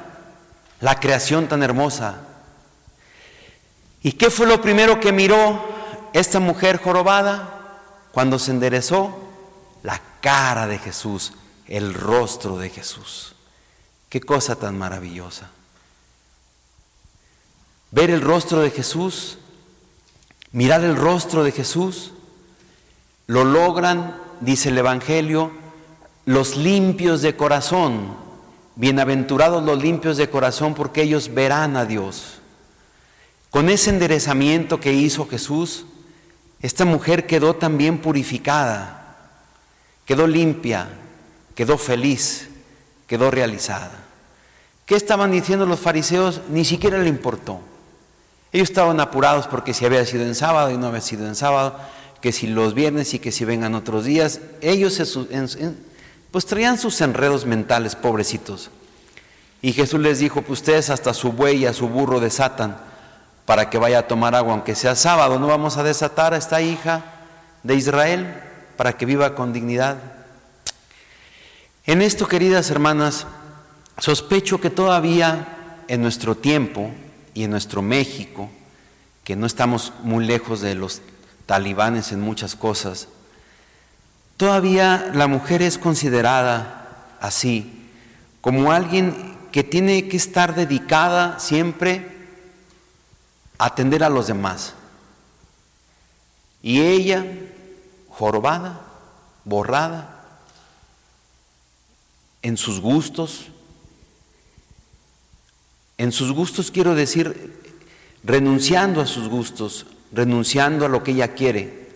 la creación tan hermosa. ¿Y qué fue lo primero que miró esta mujer jorobada cuando se enderezó? La cara de Jesús, el rostro de Jesús. Qué cosa tan maravillosa. Ver el rostro de Jesús, mirar el rostro de Jesús, lo logran, dice el Evangelio, los limpios de corazón. Bienaventurados los limpios de corazón porque ellos verán a Dios. Con ese enderezamiento que hizo Jesús, esta mujer quedó también purificada, quedó limpia, quedó feliz, quedó realizada. ¿Qué estaban diciendo los fariseos? Ni siquiera le importó. Ellos estaban apurados porque si había sido en sábado y no había sido en sábado, que si los viernes y que si vengan otros días, ellos pues traían sus enredos mentales, pobrecitos. Y Jesús les dijo, pues ustedes hasta su buey y a su burro desatan para que vaya a tomar agua, aunque sea sábado, no vamos a desatar a esta hija de Israel para que viva con dignidad. En esto, queridas hermanas, sospecho que todavía en nuestro tiempo y en nuestro México, que no estamos muy lejos de los talibanes en muchas cosas, todavía la mujer es considerada así, como alguien que tiene que estar dedicada siempre atender a los demás. Y ella, jorobada, borrada, en sus gustos. En sus gustos quiero decir, renunciando a sus gustos, renunciando a lo que ella quiere.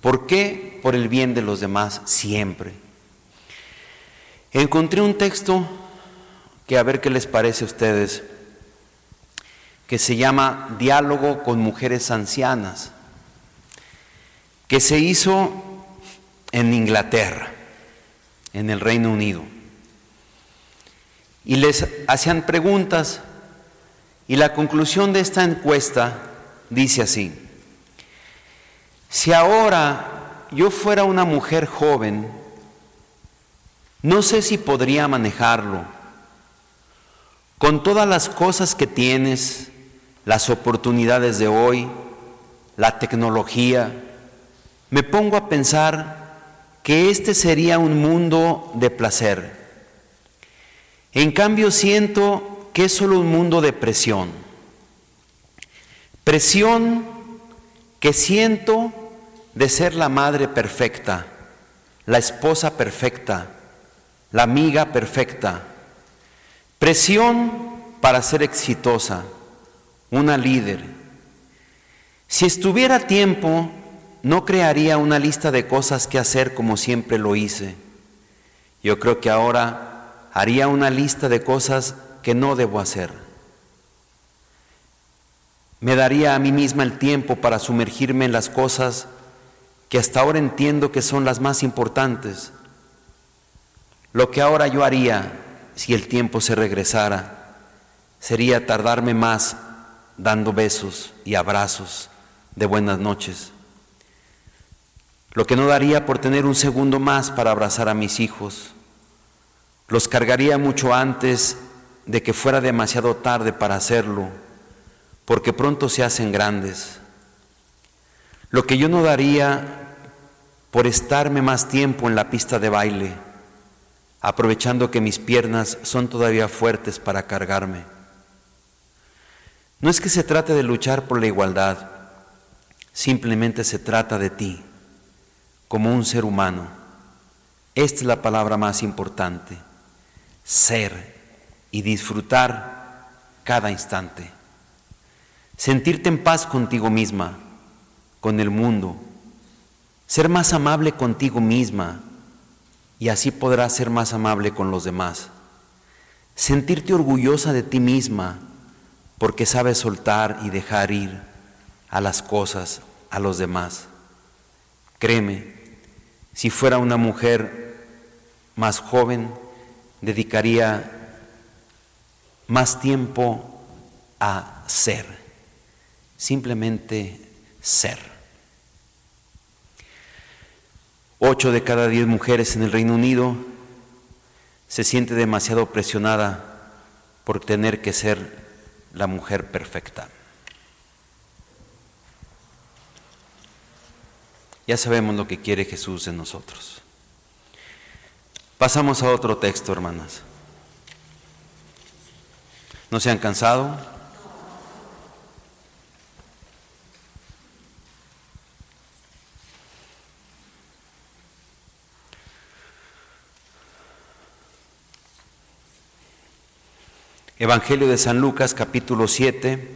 ¿Por qué? Por el bien de los demás, siempre. Encontré un texto que a ver qué les parece a ustedes, que se llama Diálogo con Mujeres Ancianas, que se hizo en Inglaterra, en el Reino Unido y les hacían preguntas y la conclusión de esta encuesta dice así, si ahora yo fuera una mujer joven, no sé si podría manejarlo. Con todas las cosas que tienes, las oportunidades de hoy, la tecnología, me pongo a pensar que este sería un mundo de placer en cambio siento que es solo un mundo de presión. Presión que siento de ser la madre perfecta, la esposa perfecta, la amiga perfecta. Presión para ser exitosa, una líder, Si estuviera tiempo, no crearía una lista de cosas que hacer como siempre lo hice. Yo creo que ahora haría una lista de cosas que no debo hacer. Me daría a mí misma el tiempo para sumergirme en las cosas que hasta ahora entiendo que son las más importantes. Lo que ahora yo haría si el tiempo se regresara sería tardarme más dando besos y abrazos de buenas noches. Lo que no daría por tener un segundo más para abrazar a mis hijos. Los cargaría mucho antes de que fuera demasiado tarde para hacerlo, porque pronto se hacen grandes. Lo que yo no daría por estarme más tiempo en la pista de baile, aprovechando que mis piernas son todavía fuertes para cargarme. No es que se trate de luchar por la igualdad, simplemente se trata de ti, como un ser humano. Esta es la palabra más importante, ser y disfrutar cada instante. Sentirte en paz contigo misma, con el mundo. Ser más amable contigo misma y así podrás ser más amable con los demás. Sentirte orgullosa de ti misma porque sabes soltar y dejar ir a las cosas, a los demás. Créeme, si fuera una mujer más joven, dedicaría más tiempo a ser, simplemente ser. Ocho de cada diez mujeres en el Reino Unido se siente demasiado presionada por tener que ser la mujer perfecta. Ya sabemos lo que quiere Jesús en nosotros. Pasamos a otro texto, hermanas. ¿No se han cansado? Evangelio de San Lucas capítulo 7,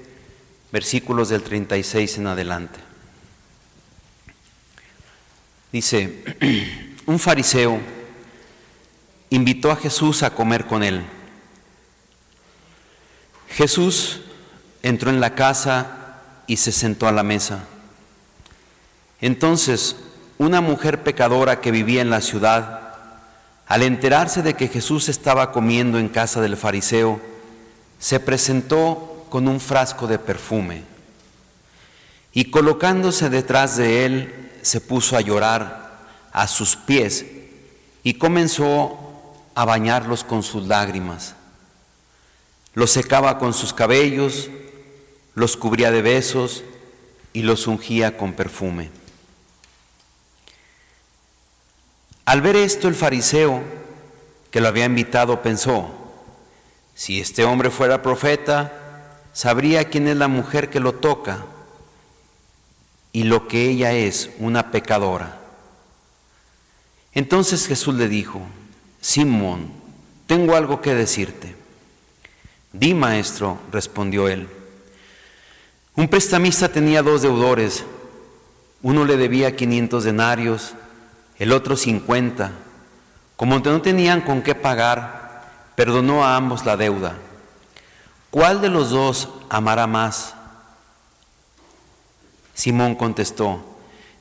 versículos del 36 en adelante. Dice, un fariseo invitó a Jesús a comer con él. Jesús entró en la casa y se sentó a la mesa. Entonces, una mujer pecadora que vivía en la ciudad, al enterarse de que Jesús estaba comiendo en casa del fariseo, se presentó con un frasco de perfume y colocándose detrás de él se puso a llorar a sus pies y comenzó a bañarlos con sus lágrimas. Los secaba con sus cabellos, los cubría de besos y los ungía con perfume. Al ver esto el fariseo que lo había invitado pensó, si este hombre fuera profeta, sabría quién es la mujer que lo toca y lo que ella es, una pecadora. Entonces Jesús le dijo, Simón, tengo algo que decirte. Di, maestro, respondió él. Un prestamista tenía dos deudores. Uno le debía 500 denarios, el otro 50. Como no tenían con qué pagar, perdonó a ambos la deuda. ¿Cuál de los dos amará más? Simón contestó,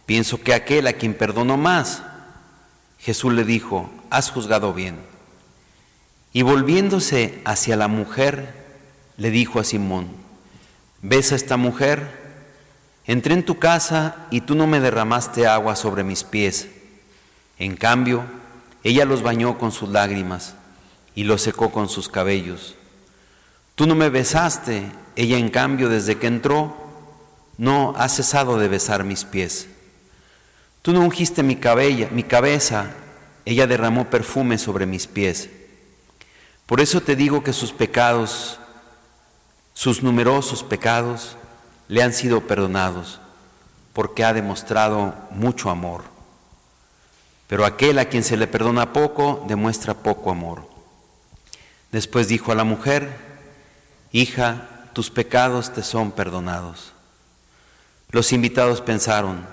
pienso que aquel a quien perdonó más. Jesús le dijo, has juzgado bien. Y volviéndose hacia la mujer, le dijo a Simón, ¿ves a esta mujer? Entré en tu casa y tú no me derramaste agua sobre mis pies. En cambio, ella los bañó con sus lágrimas y los secó con sus cabellos. Tú no me besaste, ella en cambio desde que entró no ha cesado de besar mis pies. Tú no ungiste mi, mi cabeza, ella derramó perfume sobre mis pies. Por eso te digo que sus pecados, sus numerosos pecados, le han sido perdonados, porque ha demostrado mucho amor. Pero aquel a quien se le perdona poco, demuestra poco amor. Después dijo a la mujer, hija, tus pecados te son perdonados. Los invitados pensaron,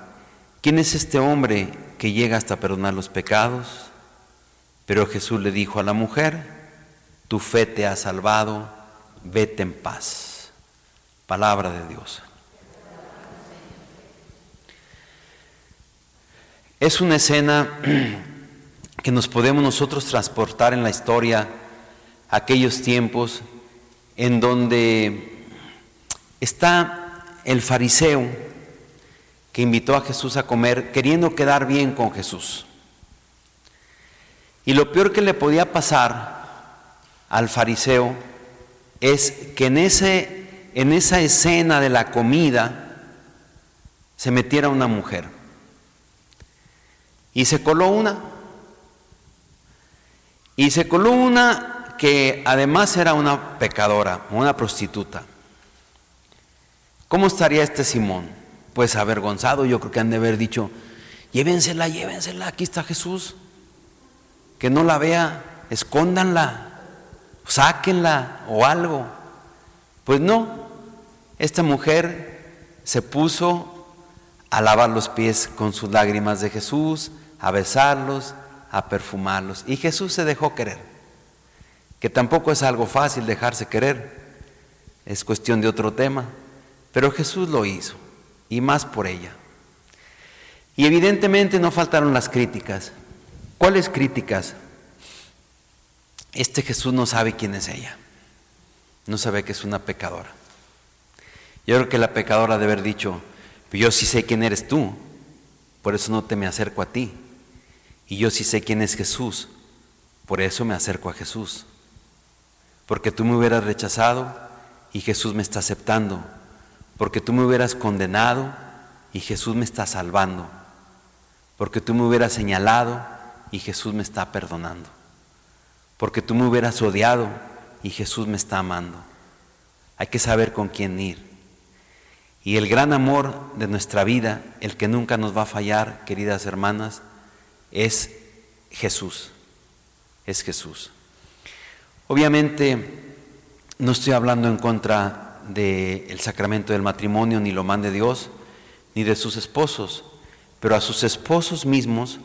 ¿quién es este hombre que llega hasta perdonar los pecados? Pero Jesús le dijo a la mujer, tu fe te ha salvado, vete en paz. Palabra de Dios. Es una escena que nos podemos nosotros transportar en la historia, aquellos tiempos en donde está el fariseo que invitó a Jesús a comer queriendo quedar bien con Jesús. Y lo peor que le podía pasar al fariseo es que en, ese, en esa escena de la comida se metiera una mujer. Y se coló una. Y se coló una que además era una pecadora, una prostituta. ¿Cómo estaría este Simón? Pues avergonzado, yo creo que han de haber dicho, llévensela, llévensela, aquí está Jesús. Que no la vea, escóndanla, sáquenla o algo. Pues no, esta mujer se puso a lavar los pies con sus lágrimas de Jesús, a besarlos, a perfumarlos. Y Jesús se dejó querer, que tampoco es algo fácil dejarse querer, es cuestión de otro tema, pero Jesús lo hizo, y más por ella. Y evidentemente no faltaron las críticas. ¿Cuáles críticas? Este Jesús no sabe quién es ella, no sabe que es una pecadora. Yo creo que la pecadora debe haber dicho, yo sí sé quién eres tú, por eso no te me acerco a ti. Y yo sí sé quién es Jesús, por eso me acerco a Jesús. Porque tú me hubieras rechazado y Jesús me está aceptando. Porque tú me hubieras condenado y Jesús me está salvando. Porque tú me hubieras señalado y Jesús me está perdonando. Porque tú me hubieras odiado y Jesús me está amando. Hay que saber con quién ir. Y el gran amor de nuestra vida, el que nunca nos va a fallar, queridas hermanas, es Jesús, es Jesús. Obviamente no estoy hablando en contra del sacramento del matrimonio, ni lo mande Dios, ni de sus esposos, pero a sus esposos mismos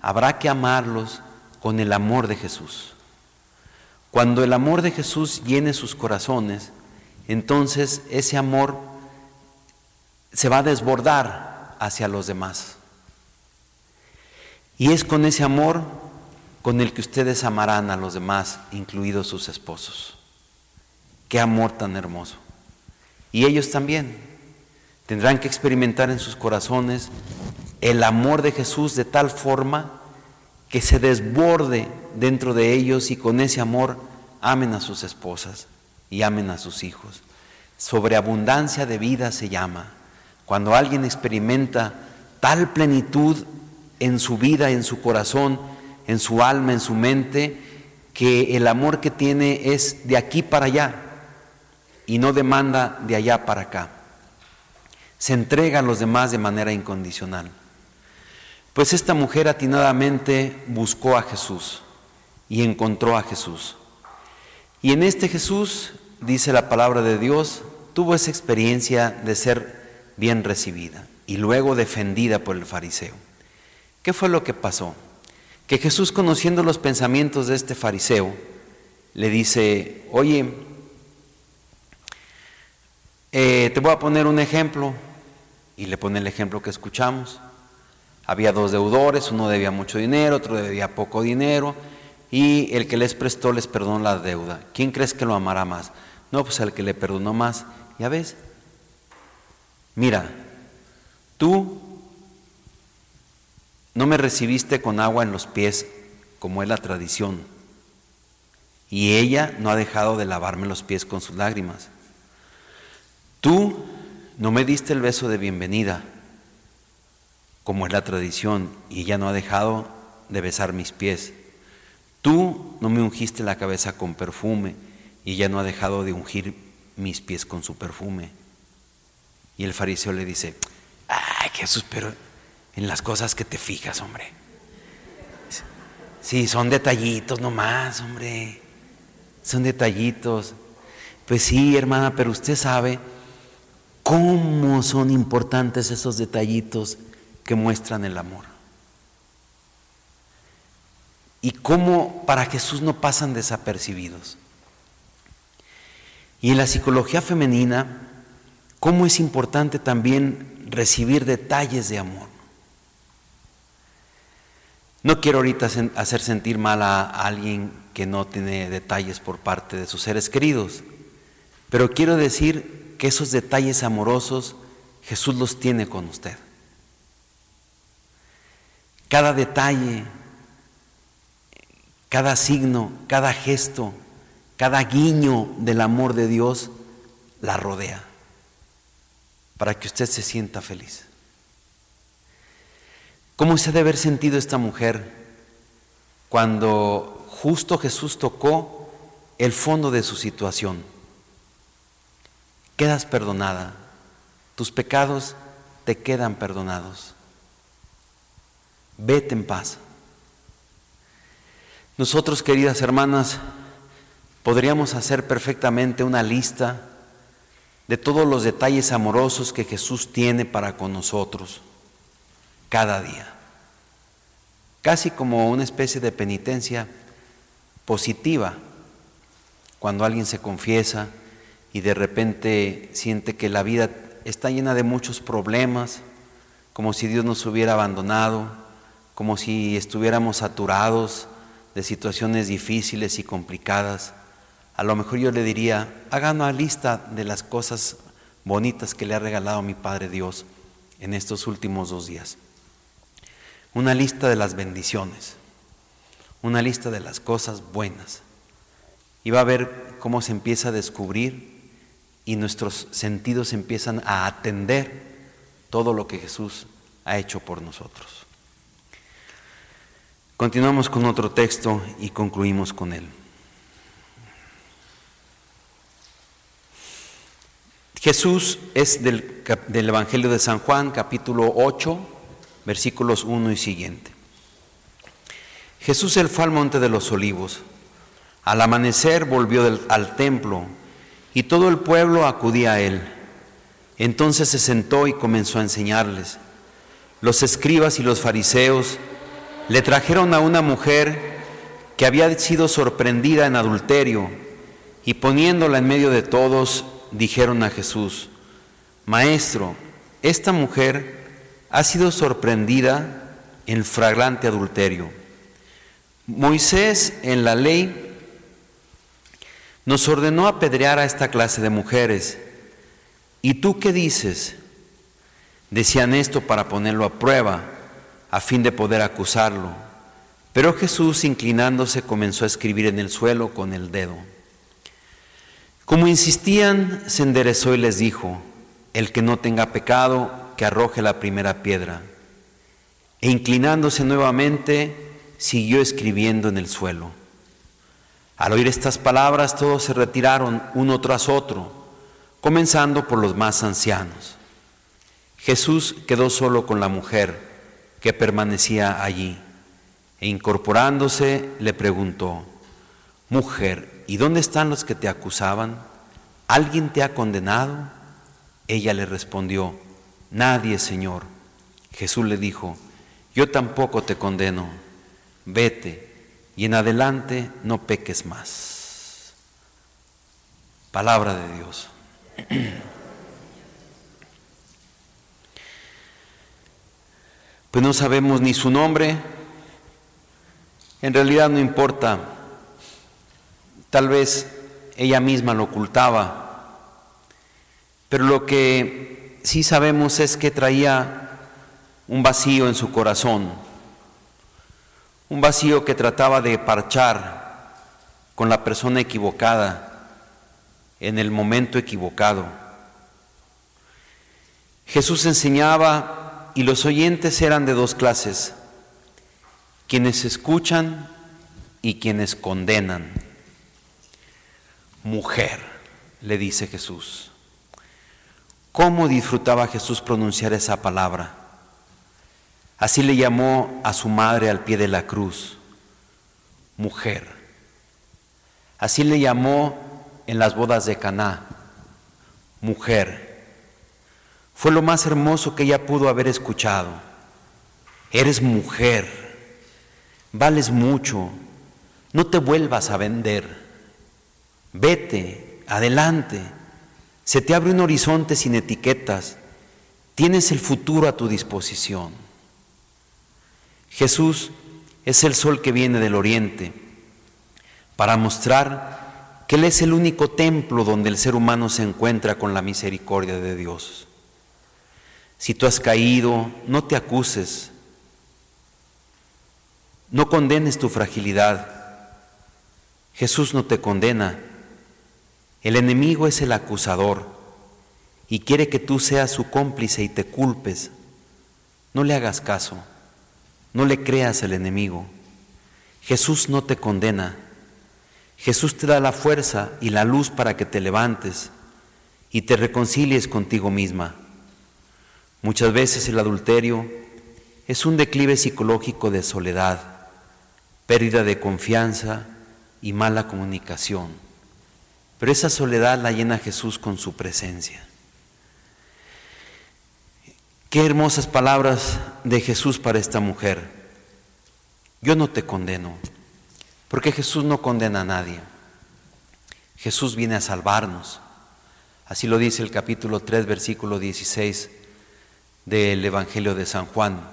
habrá que amarlos con el amor de Jesús. Cuando el amor de Jesús llene sus corazones, entonces ese amor se va a desbordar hacia los demás. Y es con ese amor con el que ustedes amarán a los demás, incluidos sus esposos. Qué amor tan hermoso. Y ellos también tendrán que experimentar en sus corazones el amor de Jesús de tal forma que se desborde dentro de ellos y con ese amor amen a sus esposas y amen a sus hijos. Sobreabundancia de vida se llama. Cuando alguien experimenta tal plenitud en su vida, en su corazón, en su alma, en su mente, que el amor que tiene es de aquí para allá y no demanda de allá para acá. Se entrega a los demás de manera incondicional. Pues esta mujer atinadamente buscó a Jesús y encontró a Jesús. Y en este Jesús, dice la palabra de Dios, tuvo esa experiencia de ser bien recibida y luego defendida por el fariseo. ¿Qué fue lo que pasó? Que Jesús, conociendo los pensamientos de este fariseo, le dice, oye, eh, te voy a poner un ejemplo, y le pone el ejemplo que escuchamos. Había dos deudores, uno debía mucho dinero, otro debía poco dinero, y el que les prestó les perdonó la deuda. ¿Quién crees que lo amará más? No, pues el que le perdonó más. Ya ves, mira, tú no me recibiste con agua en los pies, como es la tradición. Y ella no ha dejado de lavarme los pies con sus lágrimas. Tú no me diste el beso de bienvenida, como es la tradición, y ella no ha dejado de besar mis pies. Tú no me ungiste la cabeza con perfume, y ella no ha dejado de ungir mis pies con su perfume. Y el fariseo le dice, ay Jesús, pero en las cosas que te fijas, hombre. Sí, son detallitos nomás, hombre. Son detallitos. Pues sí, hermana, pero usted sabe ¿Cómo son importantes esos detallitos que muestran el amor? Y cómo para Jesús no pasan desapercibidos. Y en la psicología femenina, cómo es importante también recibir detalles de amor. No quiero ahorita hacer sentir mal a alguien que no tiene detalles por parte de sus seres queridos, pero quiero decir que esos detalles amorosos Jesús los tiene con usted. Cada detalle, cada signo, cada gesto, cada guiño del amor de Dios la rodea para que usted se sienta feliz. ¿Cómo se debe haber sentido esta mujer cuando justo Jesús tocó el fondo de su situación? Quedas perdonada, tus pecados te quedan perdonados. Vete en paz. Nosotros, queridas hermanas, podríamos hacer perfectamente una lista de todos los detalles amorosos que Jesús tiene para con nosotros cada día. Casi como una especie de penitencia positiva, cuando alguien se confiesa y de repente siente que la vida está llena de muchos problemas, como si Dios nos hubiera abandonado, como si estuviéramos saturados de situaciones difíciles y complicadas. A lo mejor yo le diría, haga una lista de las cosas bonitas que le ha regalado mi Padre Dios en estos últimos dos días una lista de las bendiciones, una lista de las cosas buenas. Y va a ver cómo se empieza a descubrir y nuestros sentidos empiezan a atender todo lo que Jesús ha hecho por nosotros. Continuamos con otro texto y concluimos con él. Jesús es del, del Evangelio de San Juan, capítulo 8, versículos 1 y siguiente. Jesús él fue al monte de los olivos. Al amanecer volvió al templo y todo el pueblo acudía a él. Entonces se sentó y comenzó a enseñarles. Los escribas y los fariseos le trajeron a una mujer que había sido sorprendida en adulterio y poniéndola en medio de todos, dijeron a Jesús, Maestro, esta mujer ha sido sorprendida en flagrante adulterio. Moisés en la ley nos ordenó apedrear a esta clase de mujeres. ¿Y tú qué dices? Decían esto para ponerlo a prueba, a fin de poder acusarlo. Pero Jesús, inclinándose, comenzó a escribir en el suelo con el dedo. Como insistían, se enderezó y les dijo, el que no tenga pecado, que arroje la primera piedra. E inclinándose nuevamente, siguió escribiendo en el suelo. Al oír estas palabras, todos se retiraron uno tras otro, comenzando por los más ancianos. Jesús quedó solo con la mujer que permanecía allí, e incorporándose le preguntó, Mujer, ¿y dónde están los que te acusaban? ¿Alguien te ha condenado? Ella le respondió, Nadie, Señor. Jesús le dijo, yo tampoco te condeno, vete y en adelante no peques más. Palabra de Dios. Pues no sabemos ni su nombre, en realidad no importa, tal vez ella misma lo ocultaba, pero lo que sí sabemos es que traía un vacío en su corazón, un vacío que trataba de parchar con la persona equivocada en el momento equivocado. Jesús enseñaba y los oyentes eran de dos clases, quienes escuchan y quienes condenan. Mujer, le dice Jesús. ¿Cómo disfrutaba Jesús pronunciar esa palabra? Así le llamó a su madre al pie de la cruz, mujer. Así le llamó en las bodas de Caná, mujer. Fue lo más hermoso que ella pudo haber escuchado. Eres mujer, vales mucho, no te vuelvas a vender. Vete, adelante. Se te abre un horizonte sin etiquetas. Tienes el futuro a tu disposición. Jesús es el sol que viene del oriente para mostrar que Él es el único templo donde el ser humano se encuentra con la misericordia de Dios. Si tú has caído, no te acuses, no condenes tu fragilidad. Jesús no te condena. El enemigo es el acusador y quiere que tú seas su cómplice y te culpes. No le hagas caso. No le creas al enemigo. Jesús no te condena. Jesús te da la fuerza y la luz para que te levantes y te reconcilies contigo misma. Muchas veces el adulterio es un declive psicológico de soledad, pérdida de confianza y mala comunicación. Pero esa soledad la llena Jesús con su presencia. Qué hermosas palabras de Jesús para esta mujer. Yo no te condeno, porque Jesús no condena a nadie. Jesús viene a salvarnos. Así lo dice el capítulo 3, versículo 16 del Evangelio de San Juan.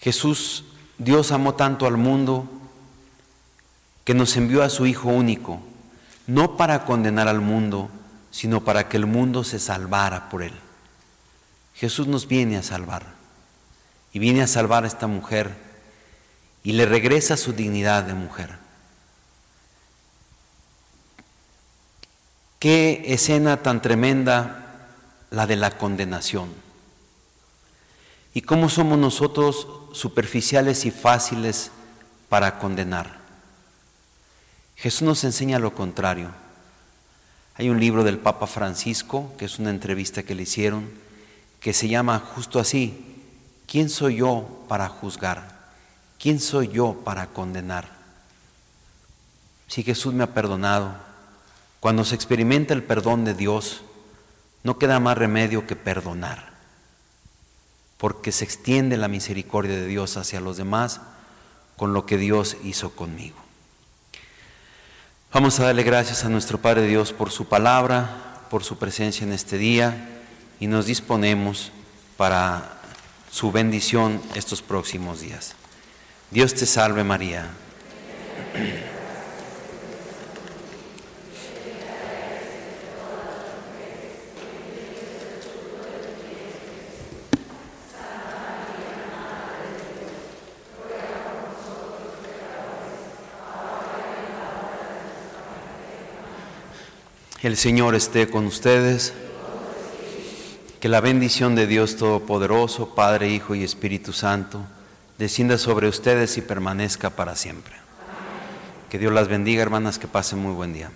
Jesús, Dios amó tanto al mundo que nos envió a su Hijo único, no para condenar al mundo, sino para que el mundo se salvara por él. Jesús nos viene a salvar y viene a salvar a esta mujer y le regresa su dignidad de mujer. Qué escena tan tremenda la de la condenación. Y cómo somos nosotros superficiales y fáciles para condenar. Jesús nos enseña lo contrario. Hay un libro del Papa Francisco, que es una entrevista que le hicieron, que se llama justo así, ¿quién soy yo para juzgar? ¿Quién soy yo para condenar? Si Jesús me ha perdonado, cuando se experimenta el perdón de Dios, no queda más remedio que perdonar, porque se extiende la misericordia de Dios hacia los demás con lo que Dios hizo conmigo. Vamos a darle gracias a nuestro Padre Dios por su palabra, por su presencia en este día y nos disponemos para su bendición estos próximos días. Dios te salve María. El Señor esté con ustedes. Que la bendición de Dios Todopoderoso, Padre, Hijo y Espíritu Santo, descienda sobre ustedes y permanezca para siempre. Que Dios las bendiga, hermanas, que pasen muy buen día.